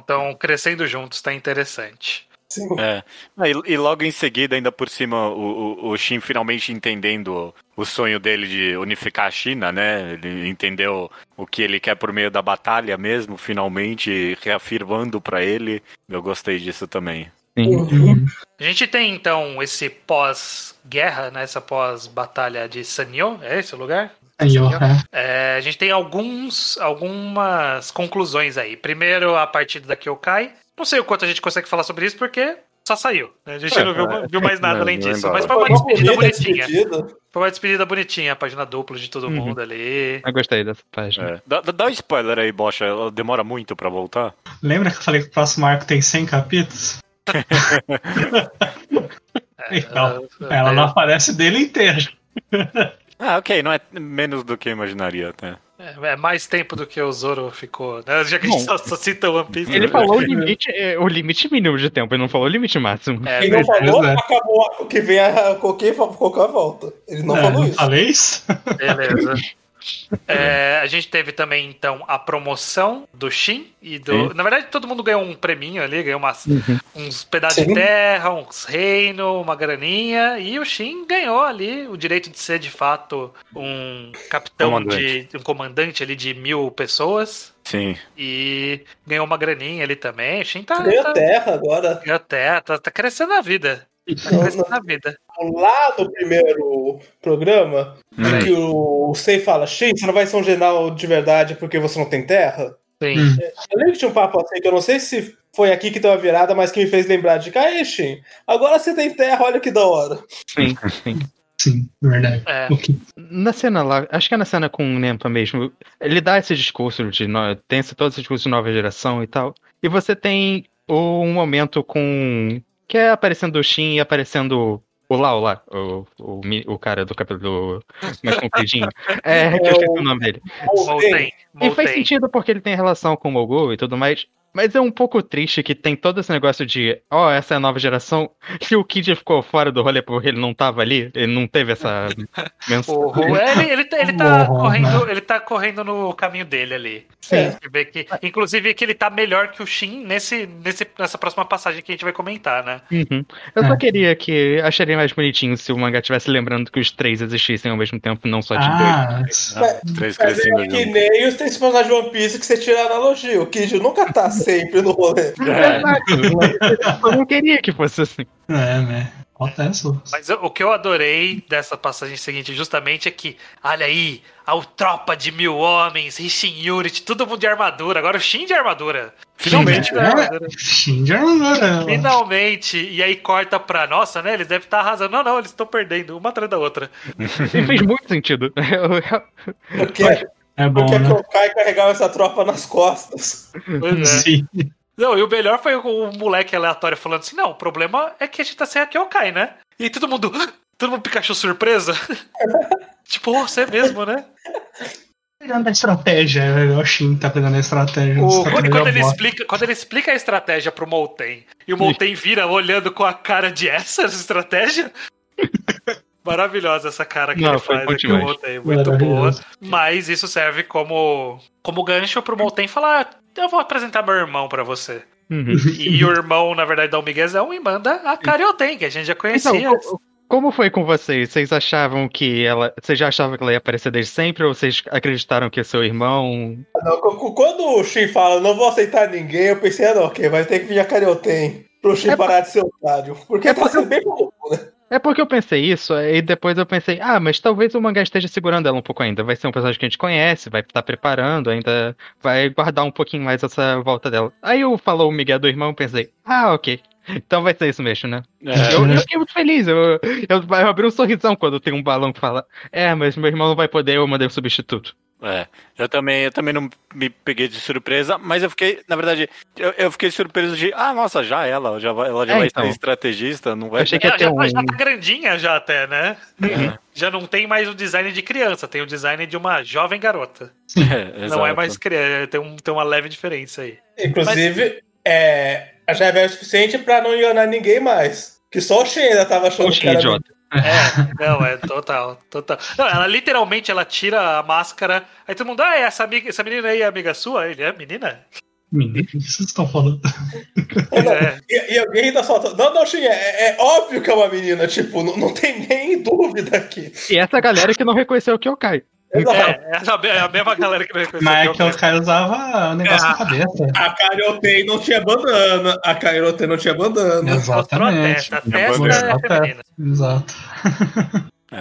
Estão crescendo juntos, tá interessante. Sim. É. Ah, E, e logo em seguida, ainda por cima, o, o, o Shin finalmente entendendo o sonho dele de unificar a China, né? Ele entendeu o que ele quer por meio da batalha mesmo, finalmente reafirmando pra ele. Eu gostei disso também. Sim. Uhum. A gente tem então esse pós-guerra, né? Essa pós-batalha de Sanyo, é esse o lugar? Ó, é. É, a gente tem alguns, algumas conclusões aí. Primeiro, a partida da Kyokai. Não sei o quanto a gente consegue falar sobre isso, porque só saiu. né? A gente É, não viu, é. viu mais nada além disso. Mas foi uma despedida bonitinha. despedida. Foi uma despedida bonitinha, a página dupla de todo Uhum. mundo ali. Eu gostei dessa página. É. Dá, dá- dá um spoiler aí, Bocha. Ela demora muito pra voltar? Lembra que eu falei que o próximo arco tem 100 capítulos? É, Então, é, Ela é, não aparece dele inteiro. Ah, ok. Não é menos do que eu imaginaria até. É mais tempo do que o Zoro ficou. Né? Já que a gente só, só cita o One Piece. Ele né? falou o limite, é, o limite mínimo de tempo, ele não falou o limite máximo. É, Quem não falou, né? acabou que vem a qualquer, qualquer volta. Ele não É, falou não isso. falei isso? beleza. É, a gente teve também, então, a promoção do Shin e do. Sim. Na verdade, todo mundo ganhou um preminho ali, ganhou umas, Uhum. uns pedaços Sim. de terra, uns reinos, uma graninha, e o Shin ganhou ali o direito de ser de fato um capitão Comandante. de. um comandante ali de mil pessoas. Sim. E ganhou uma graninha ali também. O Shin tá. Ganhou tá terra agora. ganhou terra, tá, tá crescendo a vida. Tá Não, crescendo não. a vida. Lá no primeiro programa, Hum. que o Sei fala, Shin, você não vai ser um general de verdade porque você não tem terra? Sim. Hum. Eu lembro que tinha um papo assim, que eu não sei se foi aqui que deu a virada, mas que me fez lembrar de, ah, Shin, agora você tem terra, olha que da hora. Sim, sim. Sim, verdade. É. Ok. Na cena lá, acho que é na cena com o Nempa mesmo, ele dá esse discurso de. Tem esse, todo esse discurso de nova geração e tal. E você tem um momento com. Que é aparecendo o Shin e aparecendo o Lau lá, o, o, o cara do cabelo mais compridinho. É, que eu esqueci o nome dele. Molten. E faz sentido porque ele tem relação com o Mogul e tudo mais. Mas é um pouco triste que tem todo esse negócio de, ó, essa é a nova geração, e o Kid ficou fora do rolê porque ele não tava ali, ele não teve essa menção. É, ele, ele, tá- ele tá Uhum, correndo, ele tá correndo no caminho dele ali. Sim. A gente vê que, inclusive que ele tá melhor que o Shin nesse, nesse, nessa próxima passagem que a gente vai comentar, né? Uhum. Eu só É. queria que. Acharia mais bonitinho se o mangá tivesse lembrando que os três existissem ao mesmo tempo, não só de dois. Ah, três Mas crescendo é que nem os três personagens de One Piece que você tira a analogia. O Kid nunca tá sempre no rolê. É. Eu não queria que fosse assim. é, né? Acontece, Lucas. Mas o que eu adorei dessa passagem seguinte, justamente, é que, olha aí, a tropa de mil homens, Rishin Unity, todo mundo de armadura. Agora o Shin de armadura. Finalmente Shin, de é. armadura. Shin de armadura. Finalmente. E aí corta pra, nossa, né? Eles devem estar arrasando. Não, não, eles estão perdendo, uma atrás da outra. E fez muito sentido. Eu- eu- Porque, É bom, porque né? que o Kai carregava essa tropa nas costas. Pois é. Sim. Não, e o melhor foi o moleque aleatório falando assim: não, o problema é que a gente tá sem a Kyokai, né? E aí todo mundo. Todo mundo Pikachu surpresa. tipo, oh, você mesmo, né? Pegando a estratégia, é o Shin tá pegando a estratégia. O- estratégia quando ele explica, quando ele explica a estratégia pro Molten e o Molten vira olhando com a cara de essa estratégia. Maravilhosa essa cara que Não, ele foi faz bom aqui, o. Molten. Muito boa. Mas isso serve como, como gancho pro Molten falar: "Ah, eu vou apresentar meu irmão pra você. Uhum. E o irmão, na verdade, dá um miguezão e manda a Karioten, que a gente já conhecia. Então, co- como foi com vocês? Vocês achavam que ela. Vocês já achavam que ela ia aparecer desde sempre? Ou vocês acreditaram que é seu irmão. Não, quando o Shin fala, não vou aceitar ninguém, eu pensei, ah, não, ok, vai ter que vir a Karioten pro Shin É parar de ser otário. Porque É tá sendo bem maluco, né? É porque eu pensei isso, e depois eu pensei, ah, mas talvez o mangá esteja segurando ela um pouco ainda. Vai ser um personagem que a gente conhece, vai estar preparando, ainda vai guardar um pouquinho mais essa volta dela. Aí eu falou o Miguel do irmão, eu pensei, ah, ok. Então vai ser isso mesmo, né? É, Eu, eu fiquei muito feliz. Eu, eu, eu abri um sorrisão quando tem um balão que fala, é, mas meu irmão não vai poder, eu mandei o substituto. É, eu também, eu também não me peguei de surpresa, mas eu fiquei, na verdade, eu, eu fiquei surpreso de, ah, nossa, já ela, já vai, ela já É, vai então. ser estrategista, não vai Achei que Ela já, tá- um. já tá grandinha já até, né? É, Já não tem mais o design de criança, tem o design de uma jovem garota. é, Não é mais criança, tem, um, tem uma leve diferença aí. Inclusive, é, já é o suficiente pra não enganar ninguém mais. Que só o Shin ainda tava achando Oxe, que era idiota. É, não, é total, total. Não, ela literalmente ela tira a máscara, aí todo mundo, ah, essa, amiga, essa menina aí é amiga sua? Ele é menina? Menino, o que vocês estão falando? Pois é. E, e alguém ainda solta. Não, não, Shin, é, é óbvio que é uma menina, tipo, não, não tem nem dúvida aqui. E essa galera que não reconheceu o Kyokai. É, é a, é a mesma galera que não reconheceu. Mas é que que o cara usava o negócio na cabeça. A Karioten não tinha bandana. A Karioten não tinha bandana. Mostrou a Exatamente. testa. A testa é a feminina. Exato.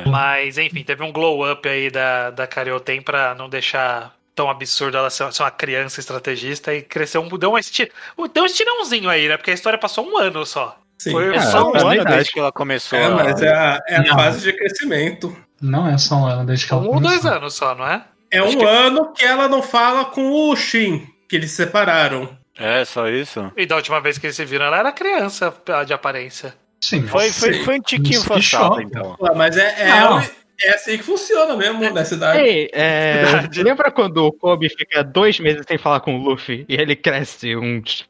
Mas, enfim, teve um glow up aí da, da Karioten pra não deixar tão absurdo ela ser, ser uma criança estrategista e cresceu um. Deu, uma esti... deu um estirãozinho aí, né? Porque a história passou um ano só. Sim. Foi É, só um ano desde que ela começou. É, a- mas é a, é a fase de crescimento. Não é só um ano desde que ela Um ou dois anos só, não é? É Acho um que- ano que ela não fala com o Shin, que eles se separaram. É, só isso. E da última vez que eles se viram, ela era criança de aparência. Sim. Foi, foi, Sim. foi um tiquinho forçado, então. Ué, mas é, é, Não. é assim que funciona mesmo nessa idade. Ei, é, lembra quando o Kobe fica dois meses sem falar com o Luffy e ele cresce uns.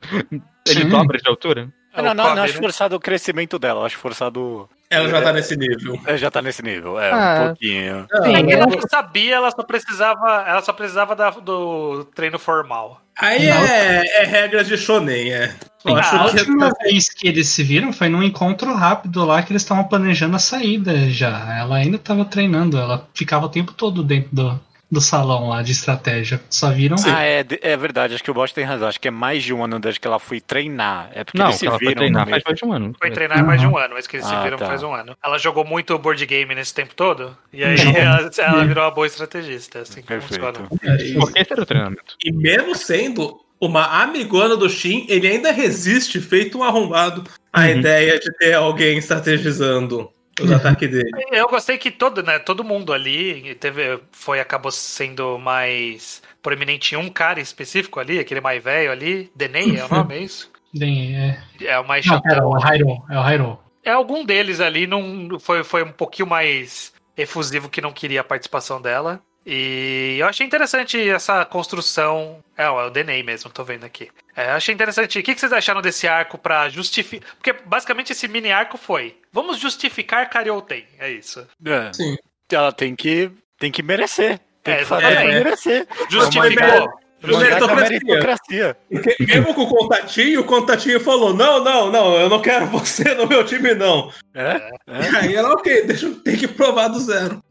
Ele Sim. dobra de altura? É não, não, não Kobe, acho né? forçado o crescimento dela, acho forçado. Ela já tá nesse nível. É, já tá nesse nível, é, Ah. um pouquinho. Sim, É que eu- ela já sabia, ela só precisava, ela só precisava da- do treino formal. Aí é, é regra de shonen, é. Sim, acho a que última vez que eles se viram foi num encontro rápido lá que eles estavam planejando a saída já. Ela ainda estava treinando, ela ficava o tempo todo dentro do, do salão lá de estratégia. Só viram. Ah, é, é verdade, acho que o Bosch tem razão. Acho que é mais de um ano desde que ela foi treinar. É porque Não, eles se ela foi viram. treinar no faz mais de um ano. Foi treinar há mais de um ano, mas que eles se Ah, viram tá. faz um ano. Ela jogou muito board game nesse tempo todo, e aí ela, ela virou uma boa estrategista, assim que Perfeito. É, Porque era o treinamento. E mesmo sendo uma amigona do Shin, ele ainda resiste, feito um arrombado, à Uhum. ideia de ter alguém estrategizando os ataques dele. Eu gostei que todo, né, todo mundo ali teve, foi, acabou sendo mais proeminente em um cara específico ali, aquele mais velho ali, Denei é o nome, é isso? Bem, é... É o mais Não, pera, chatão. o Hyro. É o Hyro. É algum deles ali não foi, foi um pouquinho mais efusivo que não queria a participação dela. E eu achei interessante essa construção. É, é o Denei mesmo, tô vendo aqui. É, eu achei interessante. O que que vocês acharam desse arco pra justificar? Porque basicamente esse mini arco foi: vamos justificar Karyoten. É isso. É. Sim. Ela tem que, tem que merecer. Tem É, que fazer pra merecer. Justificou. Meritocracia. mesmo com o contatinho, o contatinho falou: não, não, não, eu não quero você no meu time, não. É? é. E aí ela, ok, deixa eu ter que provar do zero.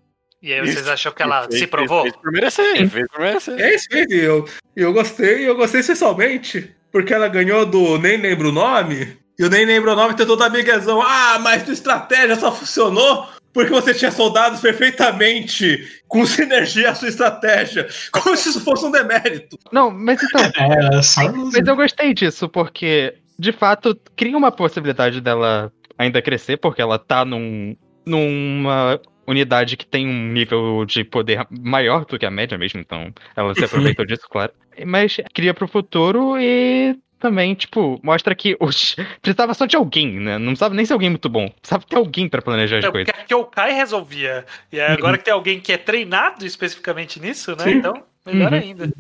E aí vocês Isso. acham que ela Fez- se provou? Fez por merecer, fez por merecer. É isso e eu, eu gostei, e eu gostei especialmente porque ela ganhou do nem lembro o nome eu nem lembro o nome, tem todo amigazão. Ah, mas tua estratégia só funcionou porque você tinha soldados perfeitamente com sinergia a sua estratégia. Como se isso fosse um demérito. Não, mas então. É, só Mas, mas eu gostei disso, porque, de fato, cria uma possibilidade dela ainda crescer, porque ela tá num, numa unidade que tem um nível de poder maior do que a média mesmo, então ela se aproveitou disso, claro. Mas cria pro futuro e também, tipo, mostra que os... precisava só de alguém, né? Não precisava nem ser alguém muito bom. Precisava ter alguém pra planejar as É, coisas. porque o Kai resolvia. E agora que tem alguém que é treinado especificamente nisso, né? Sim. Então, melhor Uhum. ainda.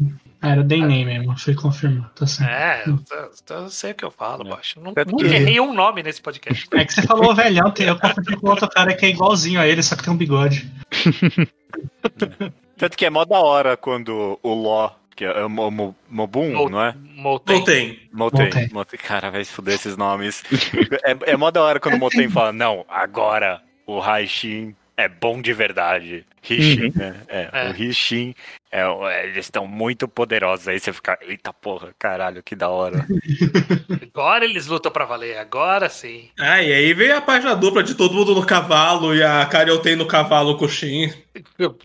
Ah, Era Deney mesmo, foi confirmado, tá certo. É, eu, eu- eu sei o que eu falo, baixo. Não, nunca que- errei um nome nesse podcast. É que você falou velhão, eu confundi com outro cara que é igualzinho a ele, só que tem um bigode. Tanto que é mó da hora quando o Ló, que é o Mo- Mo- Mobun, Mo- não é? Moten. Moten. Moten. Cara, vai se fuder esses nomes. é, é mó da hora quando o Moten fala, não, agora o Raishin é bom de verdade. Rishin, né? É, É. O Rishin, é, é, eles estão muito poderosos. Aí você fica, eita porra, caralho, que da hora. Agora eles lutam pra valer, agora sim. Ah, e aí veio a página dupla de todo mundo no cavalo e a Carioten no cavalo com o Shin.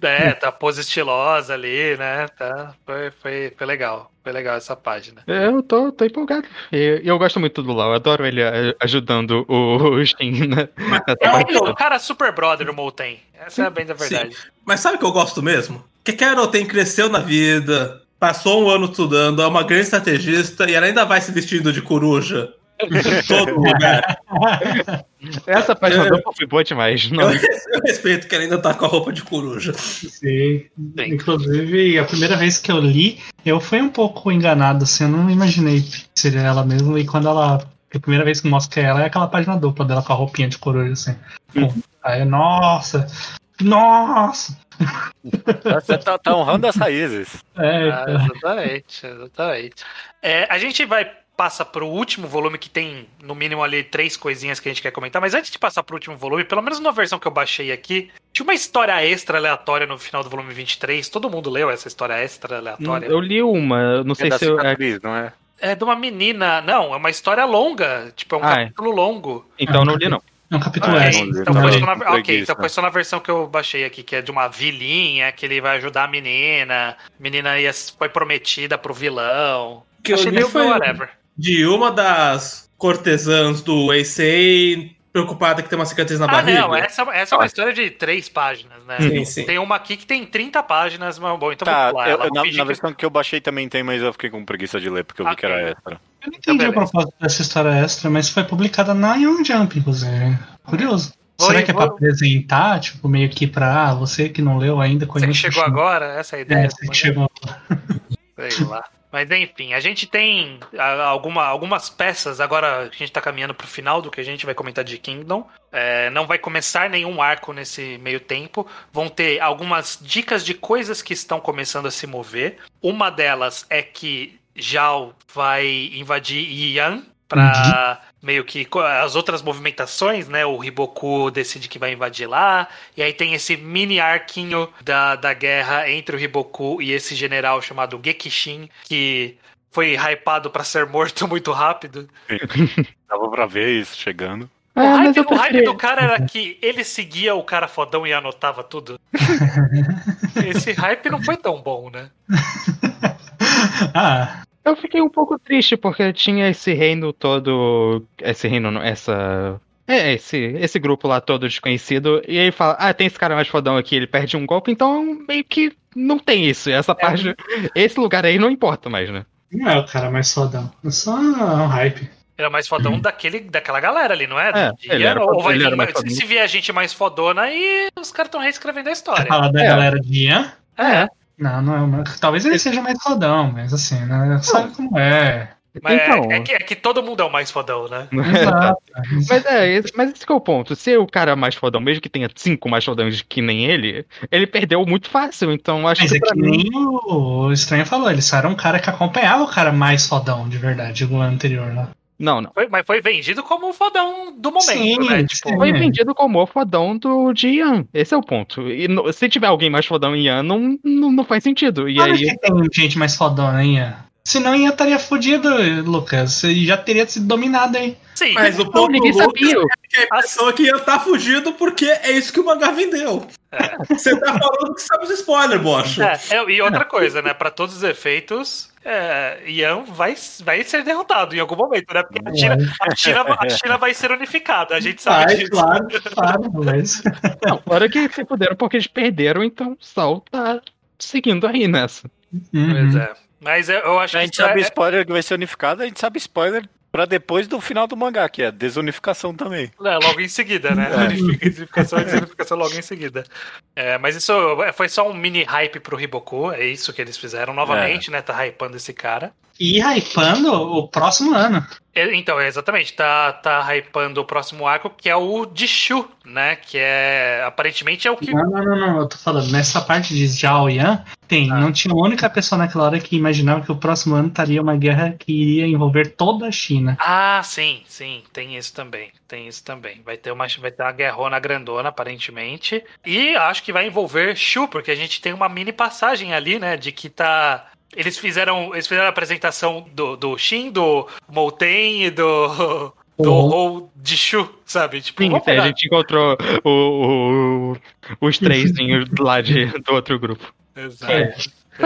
É, tá pose estilosa ali, né? Tá, foi, foi, foi legal. Foi legal essa página. Eu tô, tô empolgado. E eu gosto muito do Lau, eu adoro ele eh, ajudando o Shin né? É o cara super brother, o Molten. Essa é bem da verdade. Mas sabe o que eu gosto mesmo? Que a Carioten cresceu na vida, passou um ano estudando, é uma grande estrategista e ela ainda vai se vestindo de coruja. Todo lugar. Essa página dupla foi boa demais. Eu, Não, eu respeito que ela ainda tá com a roupa de coruja. Sim. Inclusive, a primeira vez que eu li, eu fui um pouco enganado, assim, eu não imaginei que seria ela mesmo. E quando ela. A primeira vez que mostra ela é aquela página dupla dela com a roupinha de coruja, assim. Pô, Aí, nossa! Nossa! Você tá, tá honrando as raízes. É, Ah, exatamente, exatamente. É, a gente vai passa pro último volume que tem no mínimo ali três coisinhas que a gente quer comentar, mas antes de passar pro último volume, pelo menos na versão que eu baixei aqui, tinha uma história extra aleatória no final do volume 23. Todo mundo leu essa história extra aleatória? eu li uma, não É sei da se eu. é- cicatriz, não é? É de uma menina, não, é uma história longa, tipo, é um Ah, é. capítulo longo. então eu não li, não. é um capítulo Ah, é, li, Então não foi, li. só na, ok, então foi só na versão que eu baixei aqui, que é de uma vilinha, que ele vai ajudar a menina. A menina ia, foi prometida pro vilão. Que eu Achei li meio foi whatever. De uma das cortesãs do Eisei preocupada que tem uma cicatriz na Ah, barriga. não, essa, essa é uma história de três páginas, né? Sim, sim. Tem uma aqui que tem 30 páginas, mas bom, então Tá, pular eu- ela. eu- na, na que- versão que eu baixei também tem, mas eu fiquei com preguiça de ler, porque eu vi que era extra. Eu não entendi Então, a propósito dessa história extra, mas foi publicada na Young Jump, inclusive. Curioso. Vou- Será que é pra apresentar, tipo, meio que pra ah, você que não leu ainda Você que chegou agora, essa é a ideia. É, você que chegou. Sei lá. Mas enfim, a gente tem alguma, algumas peças, agora a gente tá caminhando pro final do que a gente vai comentar de Kingdom. É, não vai começar nenhum arco nesse meio tempo. Vão ter algumas dicas de coisas que estão começando a se mover. Uma delas é que Zhao vai invadir Yan pra meio que as outras movimentações, né? O Riboku decide que vai invadir lá. E aí tem esse mini arquinho da, da guerra entre o Riboku e esse general chamado Gekishin, que foi hypado pra ser morto muito rápido. Dava pra ver isso chegando. O Ah, mas hype, o hype do cara era que ele seguia o cara fodão e anotava tudo. Esse hype não foi tão bom, né? ah, Eu fiquei um pouco triste porque tinha esse reino todo. Esse reino, essa. É, esse, esse grupo lá todo desconhecido. E aí fala, ah, tem esse cara mais fodão aqui, ele perde um golpe, então meio que não tem isso. Essa página. Esse lugar aí não importa mais, né? não é o cara mais fodão. É só um hype. Era mais fodão daquele, daquela galera ali, não é? É, De- ele era ou vai ele vir era mais se vier gente mais fodona, aí os caras estão reescrevendo a história. fala da É. galera de Ian? É, Não, não é. Talvez ele seja mais fodão, mas assim, né? Sabe como é. mas Então. é, é que, é que todo mundo é o mais fodão, né? Exato. Mas é, esse, mas esse que é o ponto. Se o cara é mais fodão, mesmo que tenha cinco mais fodões que nem ele, ele perdeu muito fácil. Então acho Mas que é pra que mim. nem o Estranho falou, ele só era um cara que acompanhava o cara mais fodão, de verdade, do ano anterior, né? Não, não. Foi- mas foi vendido como o fodão do momento, Sim, né? Tipo, sim. Foi vendido como o fodão do de Ian. Esse é o ponto. E no- se tiver alguém mais fodão em Ian, não, não, não faz sentido. E Olha aí. que tem gente mais fodona, hein? Ian? Senão ia estaria fudido, Lucas. Você já teria sido dominado aí. Sim, Mas o ponto ninguém Lucas sabia. é que a impressão é que ia estar fugido porque é isso que o mangá vendeu. Você tá falando que sabe os spoilers, bocha. É, é, e outra coisa, né? Pra todos os efeitos, é, Ian vai, vai ser derrotado em algum momento, né? Porque a China, a China, a China vai ser unificada, a gente sabe Vai, disso. claro, claro, mas. Não, fora que se puderam porque eles perderam, então o Sol tá seguindo aí nessa. Uhum. Pois é. Mas eu, eu acho A que gente isso sabe é- spoiler que vai ser unificado, a gente sabe spoiler pra depois do final do mangá, que é a desunificação também. É, logo em seguida, né? Unificação e desunificação logo em seguida. É, mas isso foi só um mini hype pro Riboku, é isso que eles fizeram novamente, né? Tá hypando esse cara. E hypando o próximo ano. É, Então, é, exatamente, tá, tá hypando o próximo arco, que é o de Shu, né? Que é. Aparentemente é o que. Não, não, não, não. Eu tô falando, nessa parte de Zhao Yan, tem. Ah. Não tinha uma única pessoa naquela hora que imaginava que o próximo ano estaria uma guerra que iria envolver toda a China. Ah, sim, sim, tem isso também. Tem isso também. Vai ter uma, vai ter uma guerrona grandona, aparentemente. E acho que vai envolver Shu, porque a gente tem uma mini passagem ali, né? De que tá. Eles fizeram, eles fizeram a apresentação do, do Shin, do Mouten e do. Do Uhum. Hou de Shu, sabe? Tipo, Sim, vamos a gente encontrou o, o- os trêsinhos lá de, do outro grupo. Exato. É.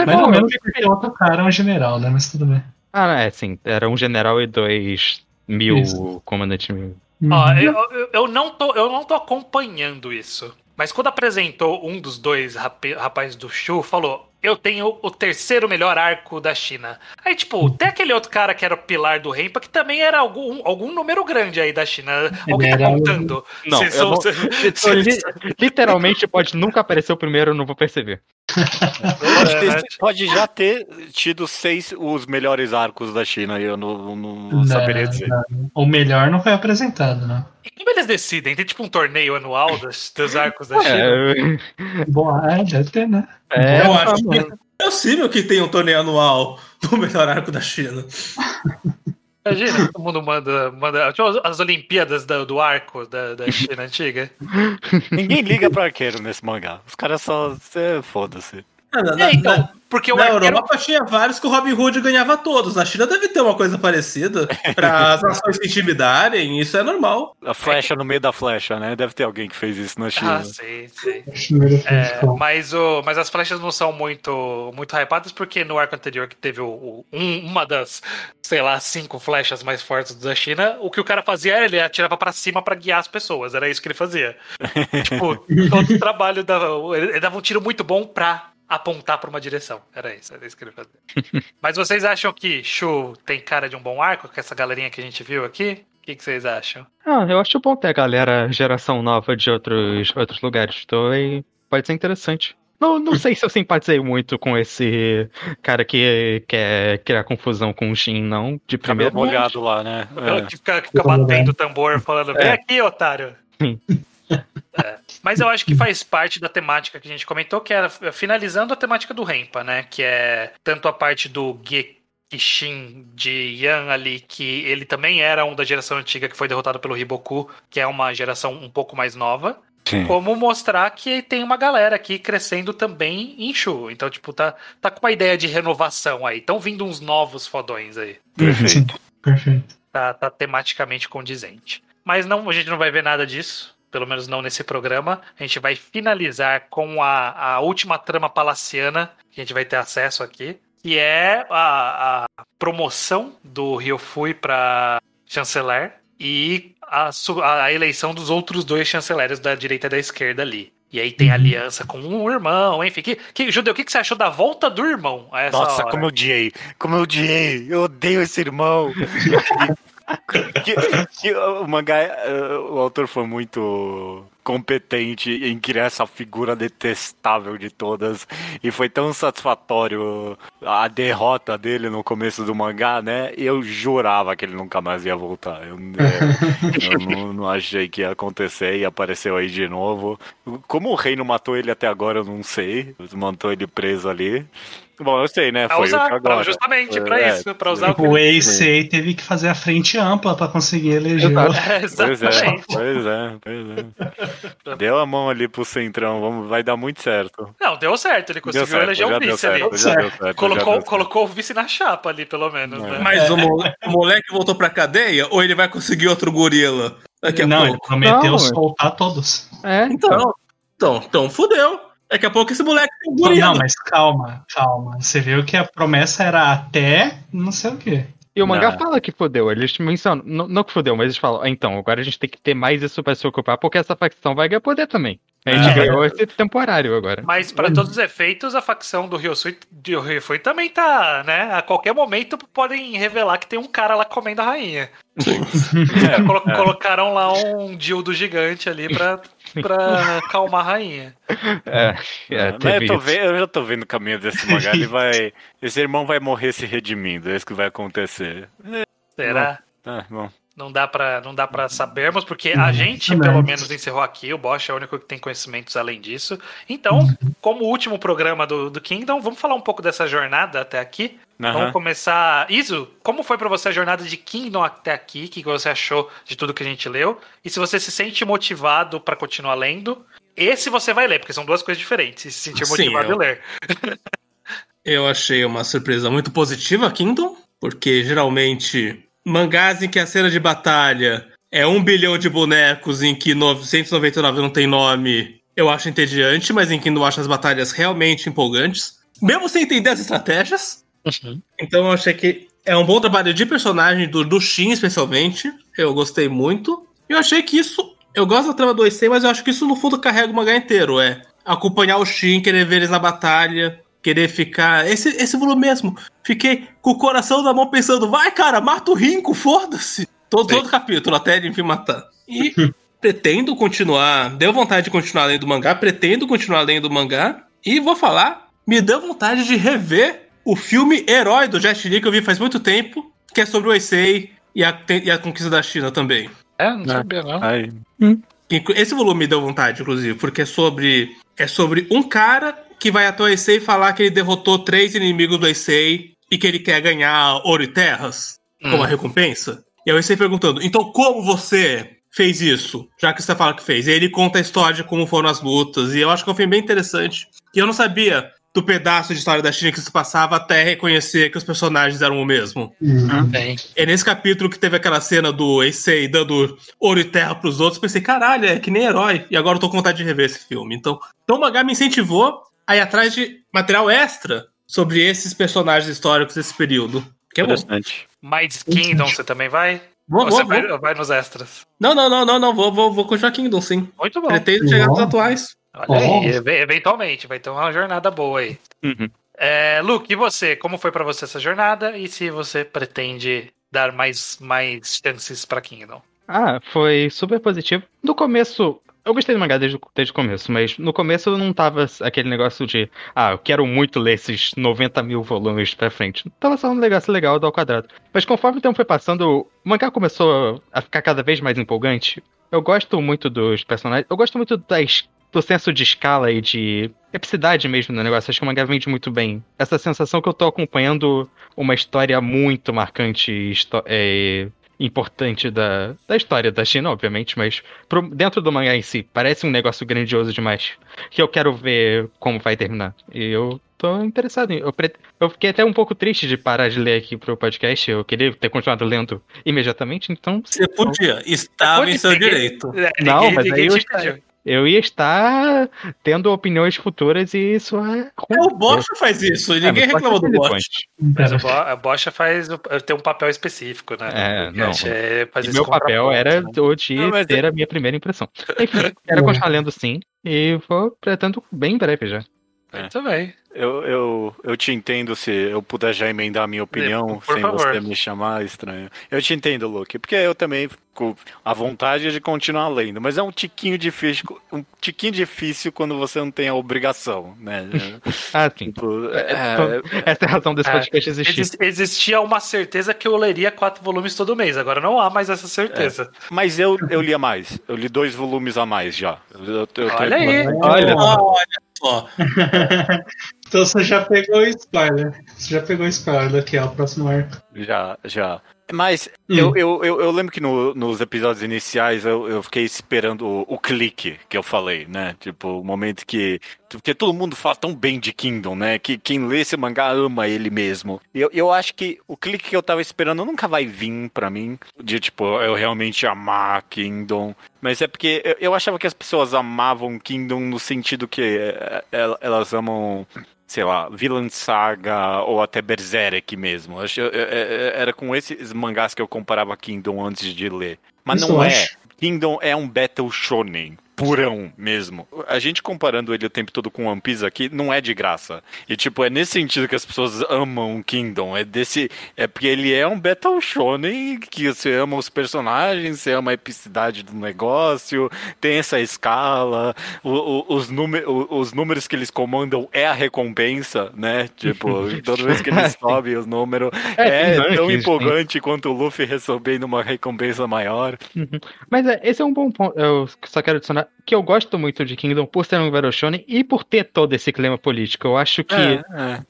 Bom, ou eu menos o outro cara é um general, né? Mas tudo bem. Ah, é, sim. Era um general e dois mil Isso. comandantes mil. Ó, Uhum. eu, eu, eu não tô, eu não tô acompanhando isso. Mas quando apresentou um dos dois rapazes do Shu, falou: Eu tenho o terceiro melhor arco da China. Aí, tipo, tem aquele outro cara que era o pilar do Renpa, que também era algum, algum número grande aí da China. Alguém tá um- contando? Não, Vocês são- não- Então, li- literalmente pode nunca aparecer o primeiro, eu não vou perceber. Pode, É, ter- né? pode já ter tido seis os melhores arcos da China, eu não, não- não Não, saberia dizer. não. O melhor não foi apresentado, né? E como eles decidem? Tem tipo um torneio anual dos, dos arcos da China? É, Boa, é, deve ter, né? é, Eu acho mano. que é possível que tenha um torneio anual do melhor arco da China. Imagina, todo mundo manda. manda tipo, as- as Olimpíadas da- do arco da, da China antiga. Ninguém liga pro arqueiro nesse mangá. Os caras só. cê- Foda-se. Na, na- É, então, na- porque o na arqueiro Europa tinha vários que o Robin Hood ganhava todos. Na China deve ter uma coisa parecida para as nações se intimidarem. Isso é normal. A flecha no meio da flecha, né? Deve ter alguém que fez isso na China. Ah, sim, sim. É, filme, mas, o, mas as flechas não são muito, muito hypadas, porque no arco anterior que teve o, o- um- uma das, sei lá, cinco flechas mais fortes da China, o que o cara fazia era ele atirava pra cima pra guiar as pessoas. Era isso que ele fazia. tipo, todo o trabalho dava. Ele ele dava um tiro muito bom pra apontar pra uma direção. Era isso, era isso que ele fazia. mas vocês acham que Shu tem cara de um bom arco, com essa galerinha que a gente viu aqui? O que, que vocês acham? Ah, eu acho bom ter a galera geração nova de outros, outros lugares. Então, aí pode ser interessante. Não, não sei se eu simpatizei muito com esse cara que quer criar confusão com o Shin, não, de Cabelo primeiro. molhado lá, né? É. Que fica, que fica batendo o tambor, falando, vem É. aqui, otário. Sim. É. Mas eu acho que faz parte da temática que a gente comentou, que era finalizando a temática do Rempa, né? Que é tanto a parte do Gekishin de Yan ali, que ele também era um da geração antiga que foi derrotado pelo Riboku, que é uma geração um pouco mais nova. Sim. Como mostrar que tem uma galera aqui crescendo também em Shu. Então, tipo, tá, tá com uma ideia de renovação aí. Estão vindo uns novos fodões aí Perfeito. Perfeito. tá, tá tematicamente condizente. Mas não, a gente não vai ver nada disso, pelo menos não nesse programa. A gente vai finalizar com a, a última trama palaciana que a gente vai ter acesso aqui, que é a, a promoção do Ryofui para chanceler e a, a eleição dos outros dois chanceleres da direita e da esquerda ali. E aí tem aliança com um irmão, enfim. Que, que, Judeu, o que, que você achou da volta do irmão a essa Nossa, hora? como eu odiei. Como eu odiei. Eu odeio esse irmão. Que- que o mangá, eh, o autor foi muito competente em criar essa figura detestável de todas e foi tão satisfatório a derrota dele no começo do mangá, né? Eu jurava que ele nunca mais ia voltar. Eu, eh, eu não, não achei que ia acontecer e apareceu aí de novo. Como o rei não matou ele até agora, eu não sei. Mantou ele preso ali. Bom, eu sei, né? Pra Foi usar, agora. pra- justamente pra É, isso, pra usar o que O ele- ACA teve que fazer a frente ampla pra conseguir eleger. É, Pois é, exatamente. pois é, pois é. Deu a mão ali pro Centrão, vamos, vai dar muito certo. Não, deu certo, ele conseguiu certo, eleger o vice ali. certo, já deu certo. Colocou, deu colocou o vice na chapa ali, pelo menos, É. né? Mas o, mole- o moleque voltou pra cadeia ou ele vai conseguir outro gorila daqui a Não, ele pouco? prometeu Não, soltar todos. É, Então, então, então, fudeu. Daqui a pouco esse moleque tem um gorila. Não, mas calma, calma. Você viu que a promessa era até não sei o quê. E o mangá Não. fala que fodeu. Eles mencionam, não, não que fodeu, mas eles falam, ah, então, agora a gente tem que ter mais isso pra se ocupar, porque essa facção vai ganhar poder também. A gente É. ganhou esse temporário agora. Mas para todos os efeitos, a facção do Ryosui, do também tá, né? A qualquer momento podem revelar que tem um cara lá comendo a rainha. É, colo- Colocaram lá um dildo gigante ali pra, pra acalmar a rainha. É, é, Mas teve eu, tô vendo, eu já tô vendo o caminho desse mangá. Ele vai. Esse irmão vai morrer se redimindo. É isso que vai acontecer. Será? Tá, bom. Não dá pra, não dá pra sabermos, porque Uhum, a gente, também. pelo menos, encerrou aqui. O Bosch é o único que tem conhecimentos além disso. Então, como último programa do, do Kingdom, vamos falar um pouco dessa jornada até aqui. Vamos Aham. começar. Iso, como foi pra você a jornada de Kingdom até aqui? O que você achou de tudo que a gente leu? E se você se sente motivado pra continuar lendo? Esse você vai ler, porque são duas coisas diferentes. Se sentir Sim, motivado eu- e ler. Eu achei uma surpresa muito positiva, Kingdom, porque geralmente mangás em que a cena de batalha é um bilhão de bonecos em que 999 não tem nome, eu acho entediante, mas em Kingdom eu acho as batalhas realmente empolgantes, mesmo sem entender as estratégias. Então eu achei que é um bom trabalho de personagem, do, do Shin especialmente, eu gostei muito. Eu achei que isso, eu gosto da trama do EC, mas eu acho que isso no fundo carrega o mangá inteiro, é acompanhar o Shin, querer ver eles na batalha, querer ficar. Esse, esse volume mesmo. Fiquei com o coração na mão pensando, vai, cara, mata o Rinco, foda-se. Todo, todo capítulo, até ele enfim matar. E pretendo continuar. Deu vontade de continuar lendo o mangá, pretendo continuar lendo o mangá. E vou falar, me deu vontade de rever o filme Herói do Jet Li que eu vi faz muito tempo, que é sobre o Heisei e a, e a conquista da China também. É, não É. sabia, não. Aí. Inclu- Esse volume me deu vontade, inclusive, porque é sobre é sobre um cara que vai até o Heisei falar que ele derrotou três inimigos do Heisei e que ele quer ganhar ouro e terras como a recompensa. E aí o Heisei perguntando, então como você fez isso? Já que você fala que fez. E aí ele conta a história de como foram as lutas. E eu acho que é um filme bem interessante. E eu não sabia do pedaço de história da China que se passava até reconhecer que os personagens eram o mesmo. Bem. É nesse capítulo que teve aquela cena do Eisei dando ouro e terra pros outros. Pensei, caralho, é que nem herói. E agora eu tô com vontade de rever esse filme. Então, então o mangá me incentivou a ir atrás de material extra sobre esses personagens históricos desse período. Que é bom. Interessante. Mais Kingdom, você também vai? Vou, Ou você vou, vai, vou. vai nos extras? Não, não, não, não, não. Vou, vou, vou continuar Kingdom, sim. Muito bom. Pretendo chegar nos Bom. atuais. Olha aí, eve- eventualmente, vai ter uma jornada boa aí. Uhum. É, Luke, e você? Como foi pra você essa jornada? E se você pretende dar mais, mais chances pra Kingdom? Ah, foi super positivo. No começo, eu gostei do mangá desde, desde o começo, mas no começo não tava aquele negócio de, ah, eu quero muito ler esses 90 mil volumes pra frente. Tava só um negócio legal do ao quadrado. Mas conforme o tempo foi passando, o mangá começou a ficar cada vez mais empolgante. Eu gosto muito dos personagens, eu gosto muito das, do senso de escala e de epicidade mesmo no negócio. Acho que o mangá vende muito bem. Essa sensação que eu tô acompanhando uma história muito marcante é, importante da, da história da China, obviamente, mas pro- dentro do mangá em si, parece um negócio grandioso demais. Que eu quero ver como vai terminar. E eu tô interessado em. Eu, pre- eu fiquei até um pouco triste de parar de ler aqui pro podcast. Eu queria ter continuado lendo imediatamente, então. Você podia. Estava em seu direito. Não, mas aí eu. Eu ia estar tendo opiniões futuras e isso é. É, o Bosch faz isso, e ninguém É, mas reclama do Bosch. Mas o Bo- a Bocha faz tem um papel específico, né? É, não. é E meu papel contraponto, era né? o de Não, ter a minha primeira impressão. Enfim, quero continuar lendo sim. E vou pretendo bem em breve já. Muito bem. Eu, eu, eu te entendo se eu puder já emendar a minha opinião Por sem favor. você me chamar estranho. Eu te entendo, Luke, porque eu também fico à vontade de continuar lendo, mas é um tiquinho difícil, um tiquinho difícil quando você não tem a obrigação, né? Ah, sim. Tipo, É, é, Essa é a razão desse É, podcast existir. Exis- existia uma certeza que eu leria quatro volumes todo mês. Agora não há mais essa certeza. mas eu, eu lia mais. Eu li dois volumes a mais já. Eu, eu, eu Olha aí. Olha, Olha, só. então você já pegou o spoiler. Você já pegou o spoiler daqui, ó, o próximo arco. Já, já. Mas Hum. eu, eu, eu, eu lembro que no- nos episódios iniciais eu, eu fiquei esperando o, o clique que eu falei, né? Tipo, o momento que. Porque todo mundo fala tão bem de Kingdom, né? Que quem lê esse mangá ama ele mesmo. Eu, eu acho que o clique que eu tava esperando nunca vai vir pra mim. De tipo, eu realmente amar Kingdom. Mas é porque eu, eu achava que as pessoas amavam Kingdom no sentido que eh, el- elas amam sei lá, Villain Saga ou até Berserk mesmo. Era com esses mangás que eu comparava Kingdom antes de ler. Mas Isso não é. acho. Kingdom é um Battle Shonen. Purão mesmo. A gente comparando ele o tempo todo com One Piece aqui, não é de graça. E, tipo, é nesse sentido que as pessoas amam Kingdom. É desse. É porque ele é um Battle Shonen que você ama os personagens, você ama a epicidade do negócio, tem essa escala, o- o- os, número, os números que eles comandam é a recompensa, né? Tipo, toda vez que eles sobem os números, É, é, tão tem- empolgante quanto o Luffy recebendo uma recompensa maior. Mas é, esse é um bom ponto. Eu só quero adicionar que eu gosto muito de Kingdom por ser um Battle Shonen e por ter todo esse clima político. Eu acho que É,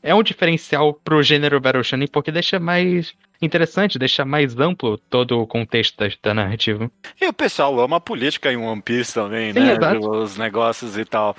é. é um diferencial pro gênero Battle Shonen porque deixa mais interessante, deixa mais amplo todo o contexto da, da narrativa. E o pessoal ama a política em One Piece também, Sim, né? exato. Os negócios e tal.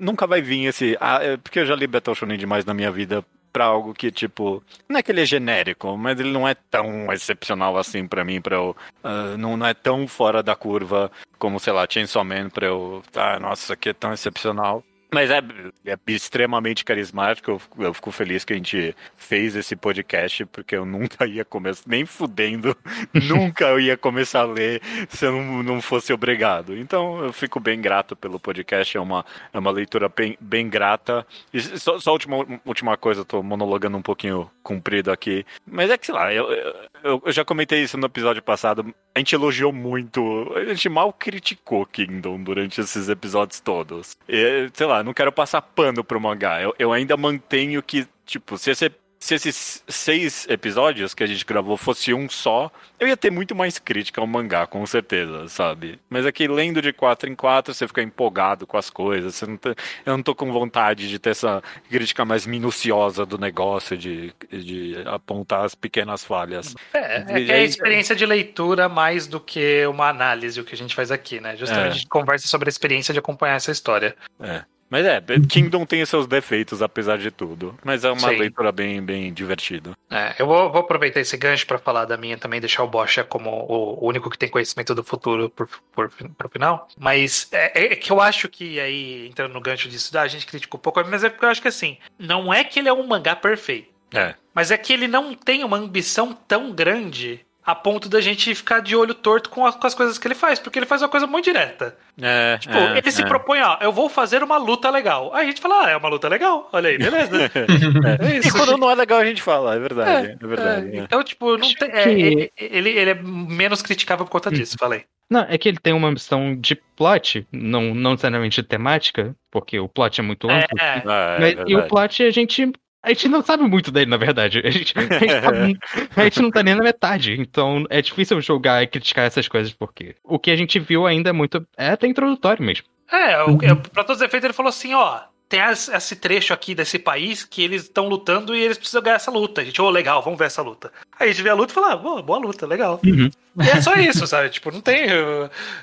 Nunca vai vir esse. Ah, é porque eu já li Battle Shonen demais na minha vida pra algo que, tipo. Não é que ele é genérico, mas ele não é tão excepcional assim pra mim, pra eu. ah, não, não é tão fora da curva como, sei lá, Chainsaw Man pra eu. Ah, nossa, isso aqui é tão excepcional. Mas é, é extremamente carismático. Eu, fico- eu fico feliz que a gente fez esse podcast, porque eu nunca ia começar, nem fudendo, nunca eu ia começar a ler se eu não, não fosse obrigado. Então eu fico bem grato pelo podcast, é uma, é uma leitura bem, bem grata. E só, só a última, última coisa, tô monologando um pouquinho comprido aqui. Mas é que, sei lá, eu, eu, eu já comentei isso no episódio passado. A gente elogiou muito, a gente mal criticou Kingdom durante esses episódios todos. E, sei lá, não quero passar pano pro mangá. Eu, eu ainda mantenho que, tipo, se esse se esses seis episódios que a gente gravou fosse um só, eu ia ter muito mais crítica ao mangá, com certeza, sabe? Mas aqui, lendo de quatro em quatro, você fica empolgado com as coisas. Você não tá- eu não tô com vontade de ter essa crítica mais minuciosa do negócio, de, de apontar as pequenas falhas. É, é que é a experiência de leitura mais do que uma análise, o que a gente faz aqui, né? Justamente É. a gente conversa sobre a experiência de acompanhar essa história. Mas é, Kingdom tem seus defeitos, apesar de tudo. Mas é uma Sim. leitura bem, bem divertida. É, eu vou, vou aproveitar esse gancho para falar da minha também, deixar o Bosch como o único que tem conhecimento do futuro por, por, pro final. Mas é, é que eu acho que aí, entrando no gancho disso, ah, a gente critica um pouco, mas é porque eu acho que assim, não é que ele é um mangá perfeito, É. mas é que ele não tem uma ambição tão grande a ponto da gente ficar de olho torto com, a- com as coisas que ele faz, porque ele faz uma coisa muito direta. É, Tipo, é, ele se é. propõe, ó, eu vou fazer uma luta legal. Aí a gente fala, ah, é uma luta legal. Olha aí, beleza. é E isso. quando não é legal, a gente fala, é verdade. É, verdade. É, é. então, tipo, não tem, é, que- é, ele, ele é menos criticável por conta disso, falei. Não, é que ele tem uma ambição de plot, não, não necessariamente de temática, porque o plot é muito amplo. É, É, é Mas- e o plot a gente. A gente não sabe muito dele, na verdade. A gente, a gente tá- a gente não tá nem na metade. Então é difícil julgar e criticar essas coisas, porque o que a gente viu ainda é muito. É até introdutório mesmo. é, é, pra todos os efeitos, ele falou assim, ó. Tem esse trecho aqui desse país que eles estão lutando e eles precisam ganhar essa luta. A gente, ô, legal, vamos ver essa luta. Aí a gente vê a luta e fala, ah, boa, boa luta, legal. Uhum. E é só isso, sabe? Tipo, não tem.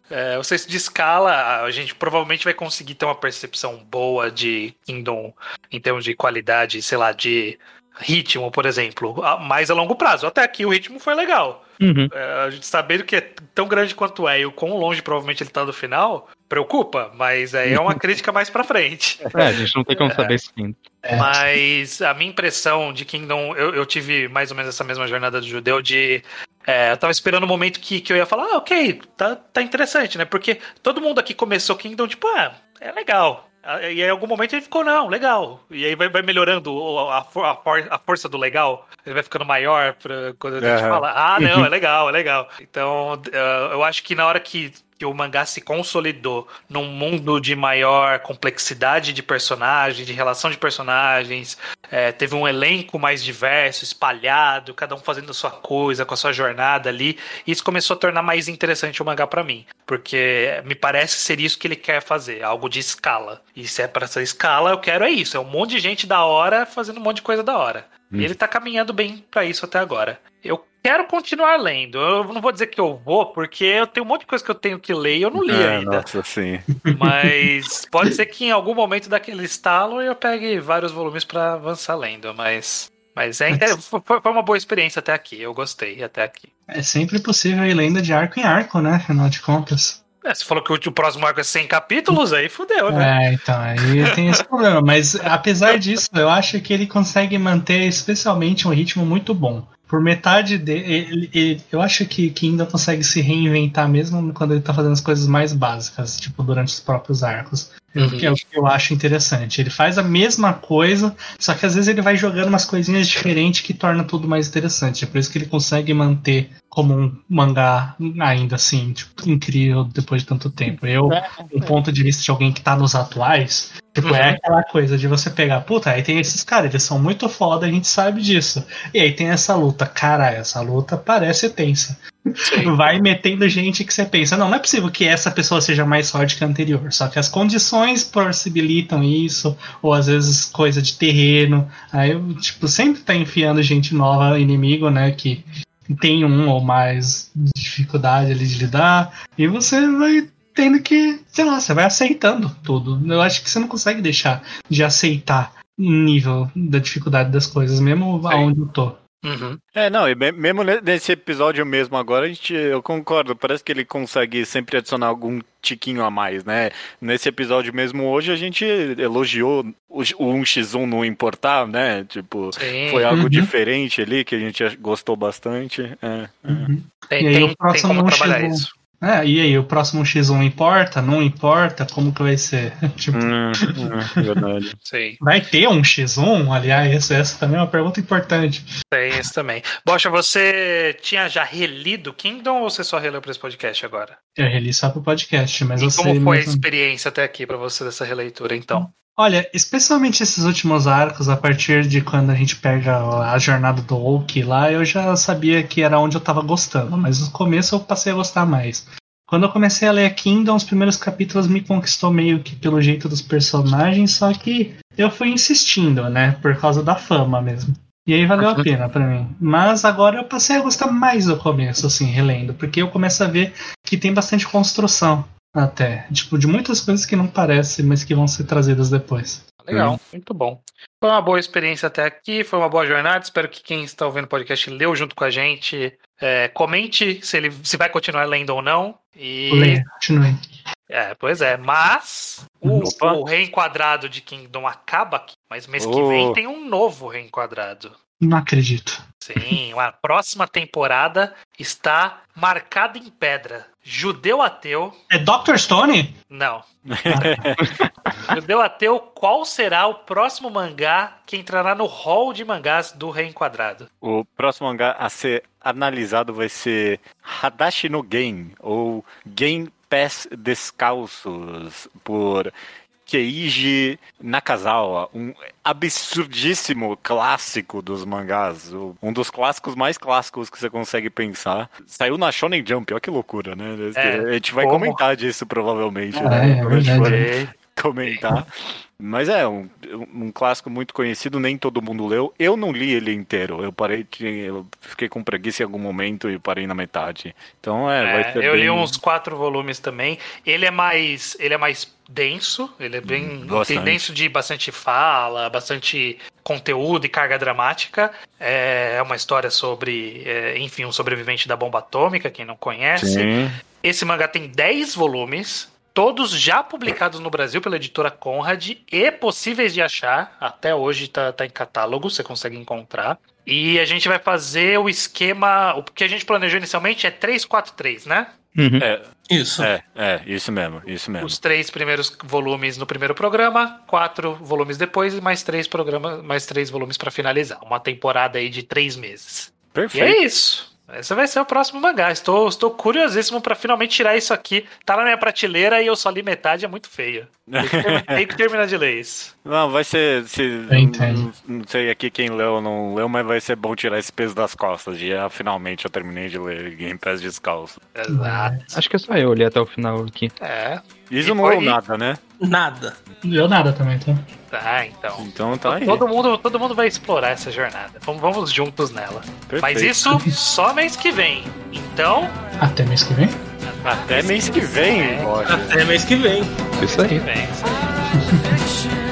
É, o senso de escala, a gente provavelmente vai conseguir ter uma percepção boa de Kingdom em termos de qualidade, sei lá, de ritmo, por exemplo, mais a longo prazo. Até aqui o ritmo foi legal. Uhum. É, a gente sabendo que é tão grande quanto é e o quão longe provavelmente ele tá do final, preocupa, mas aí é uma crítica mais pra frente. É, a gente não tem como saber isso ainda. É. Mas a minha impressão de Kingdom, eu, eu tive mais ou menos essa mesma jornada do judeu de. é, eu tava esperando o momento que, que eu ia falar, ah, ok, tá, tá interessante, né? Porque todo mundo aqui começou Kingdom, tipo, ah, é legal. Ah, E aí, em algum momento ele ficou, não, legal. E aí vai, vai melhorando o- a, for- a, for- a força do legal. Ele vai ficando maior pra quando a gente Aham. fala, ah, não, é legal, é legal. Então, eh, eu acho que na hora que que o mangá se consolidou num mundo de maior complexidade de personagem, de relação de personagens, é, teve um elenco mais diverso, espalhado, cada um fazendo a sua coisa, com a sua jornada ali. E isso começou a tornar mais interessante o mangá pra mim, porque me parece ser isso que ele quer fazer, algo de escala. E se é pra essa escala, eu quero é isso, é um monte de gente da hora fazendo um monte de coisa da hora. E ele tá caminhando bem pra isso até agora. Eu quero continuar lendo. Eu não vou dizer que eu vou, porque eu tenho um monte de coisa que eu tenho que ler e eu não li É, ainda. Nossa, sim. Mas pode ser que em algum momento daquele estalo eu pegue vários volumes pra avançar lendo, mas. Mas é, é, foi uma boa experiência até aqui, eu gostei até aqui. É sempre possível ir lenda de arco em arco, né? Afinal de contas. É, você falou que o, o próximo arco é 100 capítulos, aí fudeu, né? É, então, aí tem esse problema. Mas apesar disso, eu acho que ele consegue manter especialmente um ritmo muito bom. Por metade dele, eu acho que, que ainda consegue se reinventar mesmo quando ele tá fazendo as coisas mais básicas, tipo, durante os próprios arcos. Uhum. Que é o que eu acho interessante. Ele faz a mesma coisa, só que às vezes ele vai jogando umas coisinhas diferentes que torna tudo mais interessante. É por isso que ele consegue manter como um mangá ainda assim, tipo, incrível depois de tanto tempo. Eu, um ponto de vista de alguém que tá nos atuais, tipo, Uhum. é aquela coisa de você pegar, puta, aí tem esses caras, eles são muito foda, a gente sabe disso. E aí tem essa luta, cara, essa luta parece tensa. Vai metendo gente que você pensa, não, não é possível que essa pessoa seja mais forte que a anterior. Só que as condições possibilitam isso, ou às vezes coisa de terreno. Aí, tipo, sempre tá enfiando gente nova, inimigo, né, que tem um ou mais dificuldade ali de lidar, e você vai tendo que, sei lá, você vai aceitando tudo. Eu acho que você não consegue deixar de aceitar o nível da dificuldade das coisas, mesmo aonde eu tô. Uhum. É, não, e me- mesmo ne- nesse episódio mesmo agora, a gente, eu concordo, parece que ele consegue sempre adicionar algum tiquinho a mais, né? Nesse episódio mesmo hoje, a gente elogiou o, o 1x1 não importar, né? Tipo, Sim. foi algo Uhum. diferente ali, que a gente gostou bastante. É, é. Tem, E aí tem, o tem próximo como não trabalhar chegou. isso. É, e aí, o próximo X1 importa? Não importa? Como que vai ser? tipo, Hum, hum, verdade. Sim, vai ter um X1? Aliás, essa, essa também é uma pergunta importante. tem isso também. Bocha, você tinha já relido Kingdom ou você só releu pra esse podcast agora? Eu reli só pro podcast, mas e você. como foi a mesmo- experiência até aqui pra você dessa releitura, então? Olha, especialmente esses últimos arcos, a partir de quando a gente pega a jornada do Oak lá, eu já sabia que era onde eu tava gostando, mas no começo eu passei a gostar mais. Quando eu comecei a ler Kingdom, os primeiros capítulos me conquistou meio que pelo jeito dos personagens, só que eu fui insistindo, né, por causa da fama mesmo. E aí valeu a pena pra mim. Mas agora eu passei a gostar mais do começo, assim, relendo, porque eu começo a ver que tem bastante construção até. Tipo, de muitas coisas que não parecem, mas que vão ser trazidas depois. Legal, muito bom. Foi uma boa experiência até aqui, foi uma boa jornada. Espero que quem está ouvindo o podcast leu junto com a gente. É, comente se ele se vai continuar lendo ou não. E Leia, continue. É, pois é, mas o, o reenquadrado de Kingdom acaba aqui, mas mês que Oh. vem tem um novo reenquadrado. Não acredito. Sim, a próxima temporada está marcada em pedra. Judeu ateu, É Dr. Stone? não. Judeu ateu, qual será o próximo mangá que entrará no hall de mangás do reenquadrado? O próximo mangá a ser analisado vai ser Hadashi no Gen, ou Gen Pés Descalços, por Keiji Nakazawa, um absurdíssimo clássico dos mangás, um dos clássicos mais clássicos que você consegue pensar. Saiu na Shonen Jump, olha que loucura, né? É, a gente vai como? comentar disso provavelmente, É, né? é verdade. Comentar. Mas é um, um clássico muito conhecido, nem todo mundo leu. Eu não li ele inteiro. Eu parei, de- eu fiquei com preguiça em algum momento e parei na metade. Então é, É, eu bem... li uns quatro volumes também. Ele é mais, ele é mais denso, ele é bem Hum, tem denso de bastante fala, bastante conteúdo e carga dramática. É é uma história sobre, é, enfim, um sobrevivente da bomba atômica, quem não conhece. Sim. Esse mangá tem 10 volumes, todos já publicados no Brasil pela editora Conrad e possíveis de achar. Até hoje tá, tá em catálogo, você consegue encontrar. E a gente vai fazer o esquema. O que a gente planejou inicialmente é 343, né? Uhum. É, Isso. é, é, isso mesmo, isso mesmo. Os três primeiros volumes no primeiro programa, quatro volumes depois e mais três programas, mais três volumes pra finalizar. Uma temporada aí de três meses. E Perfeito. é isso. Esse vai ser o próximo mangá. Estou, estou curiosíssimo pra finalmente tirar isso aqui. Tá na minha prateleira e eu só li metade, é muito feio. Tem que, termi- tem que terminar de ler isso. Não, vai ser. Se, não, não sei aqui quem leu ou não leu, mas vai ser bom tirar esse peso das costas. E ah, finalmente eu terminei de ler Game Pass descalço. Exato. Acho que é só eu li até o final aqui. É. Isso E não foi- leu nada, né? Nada. Não deu nada também, tá? Tá, então. Então tá aí. Todo mundo, todo mundo vai explorar essa jornada. Vamos, vamos juntos nela. Perfeito. Mas isso só mês que vem. Então, Até mês que vem? Até mês que vem, é. Roger. Até mês que vem. Isso aí. Isso aí.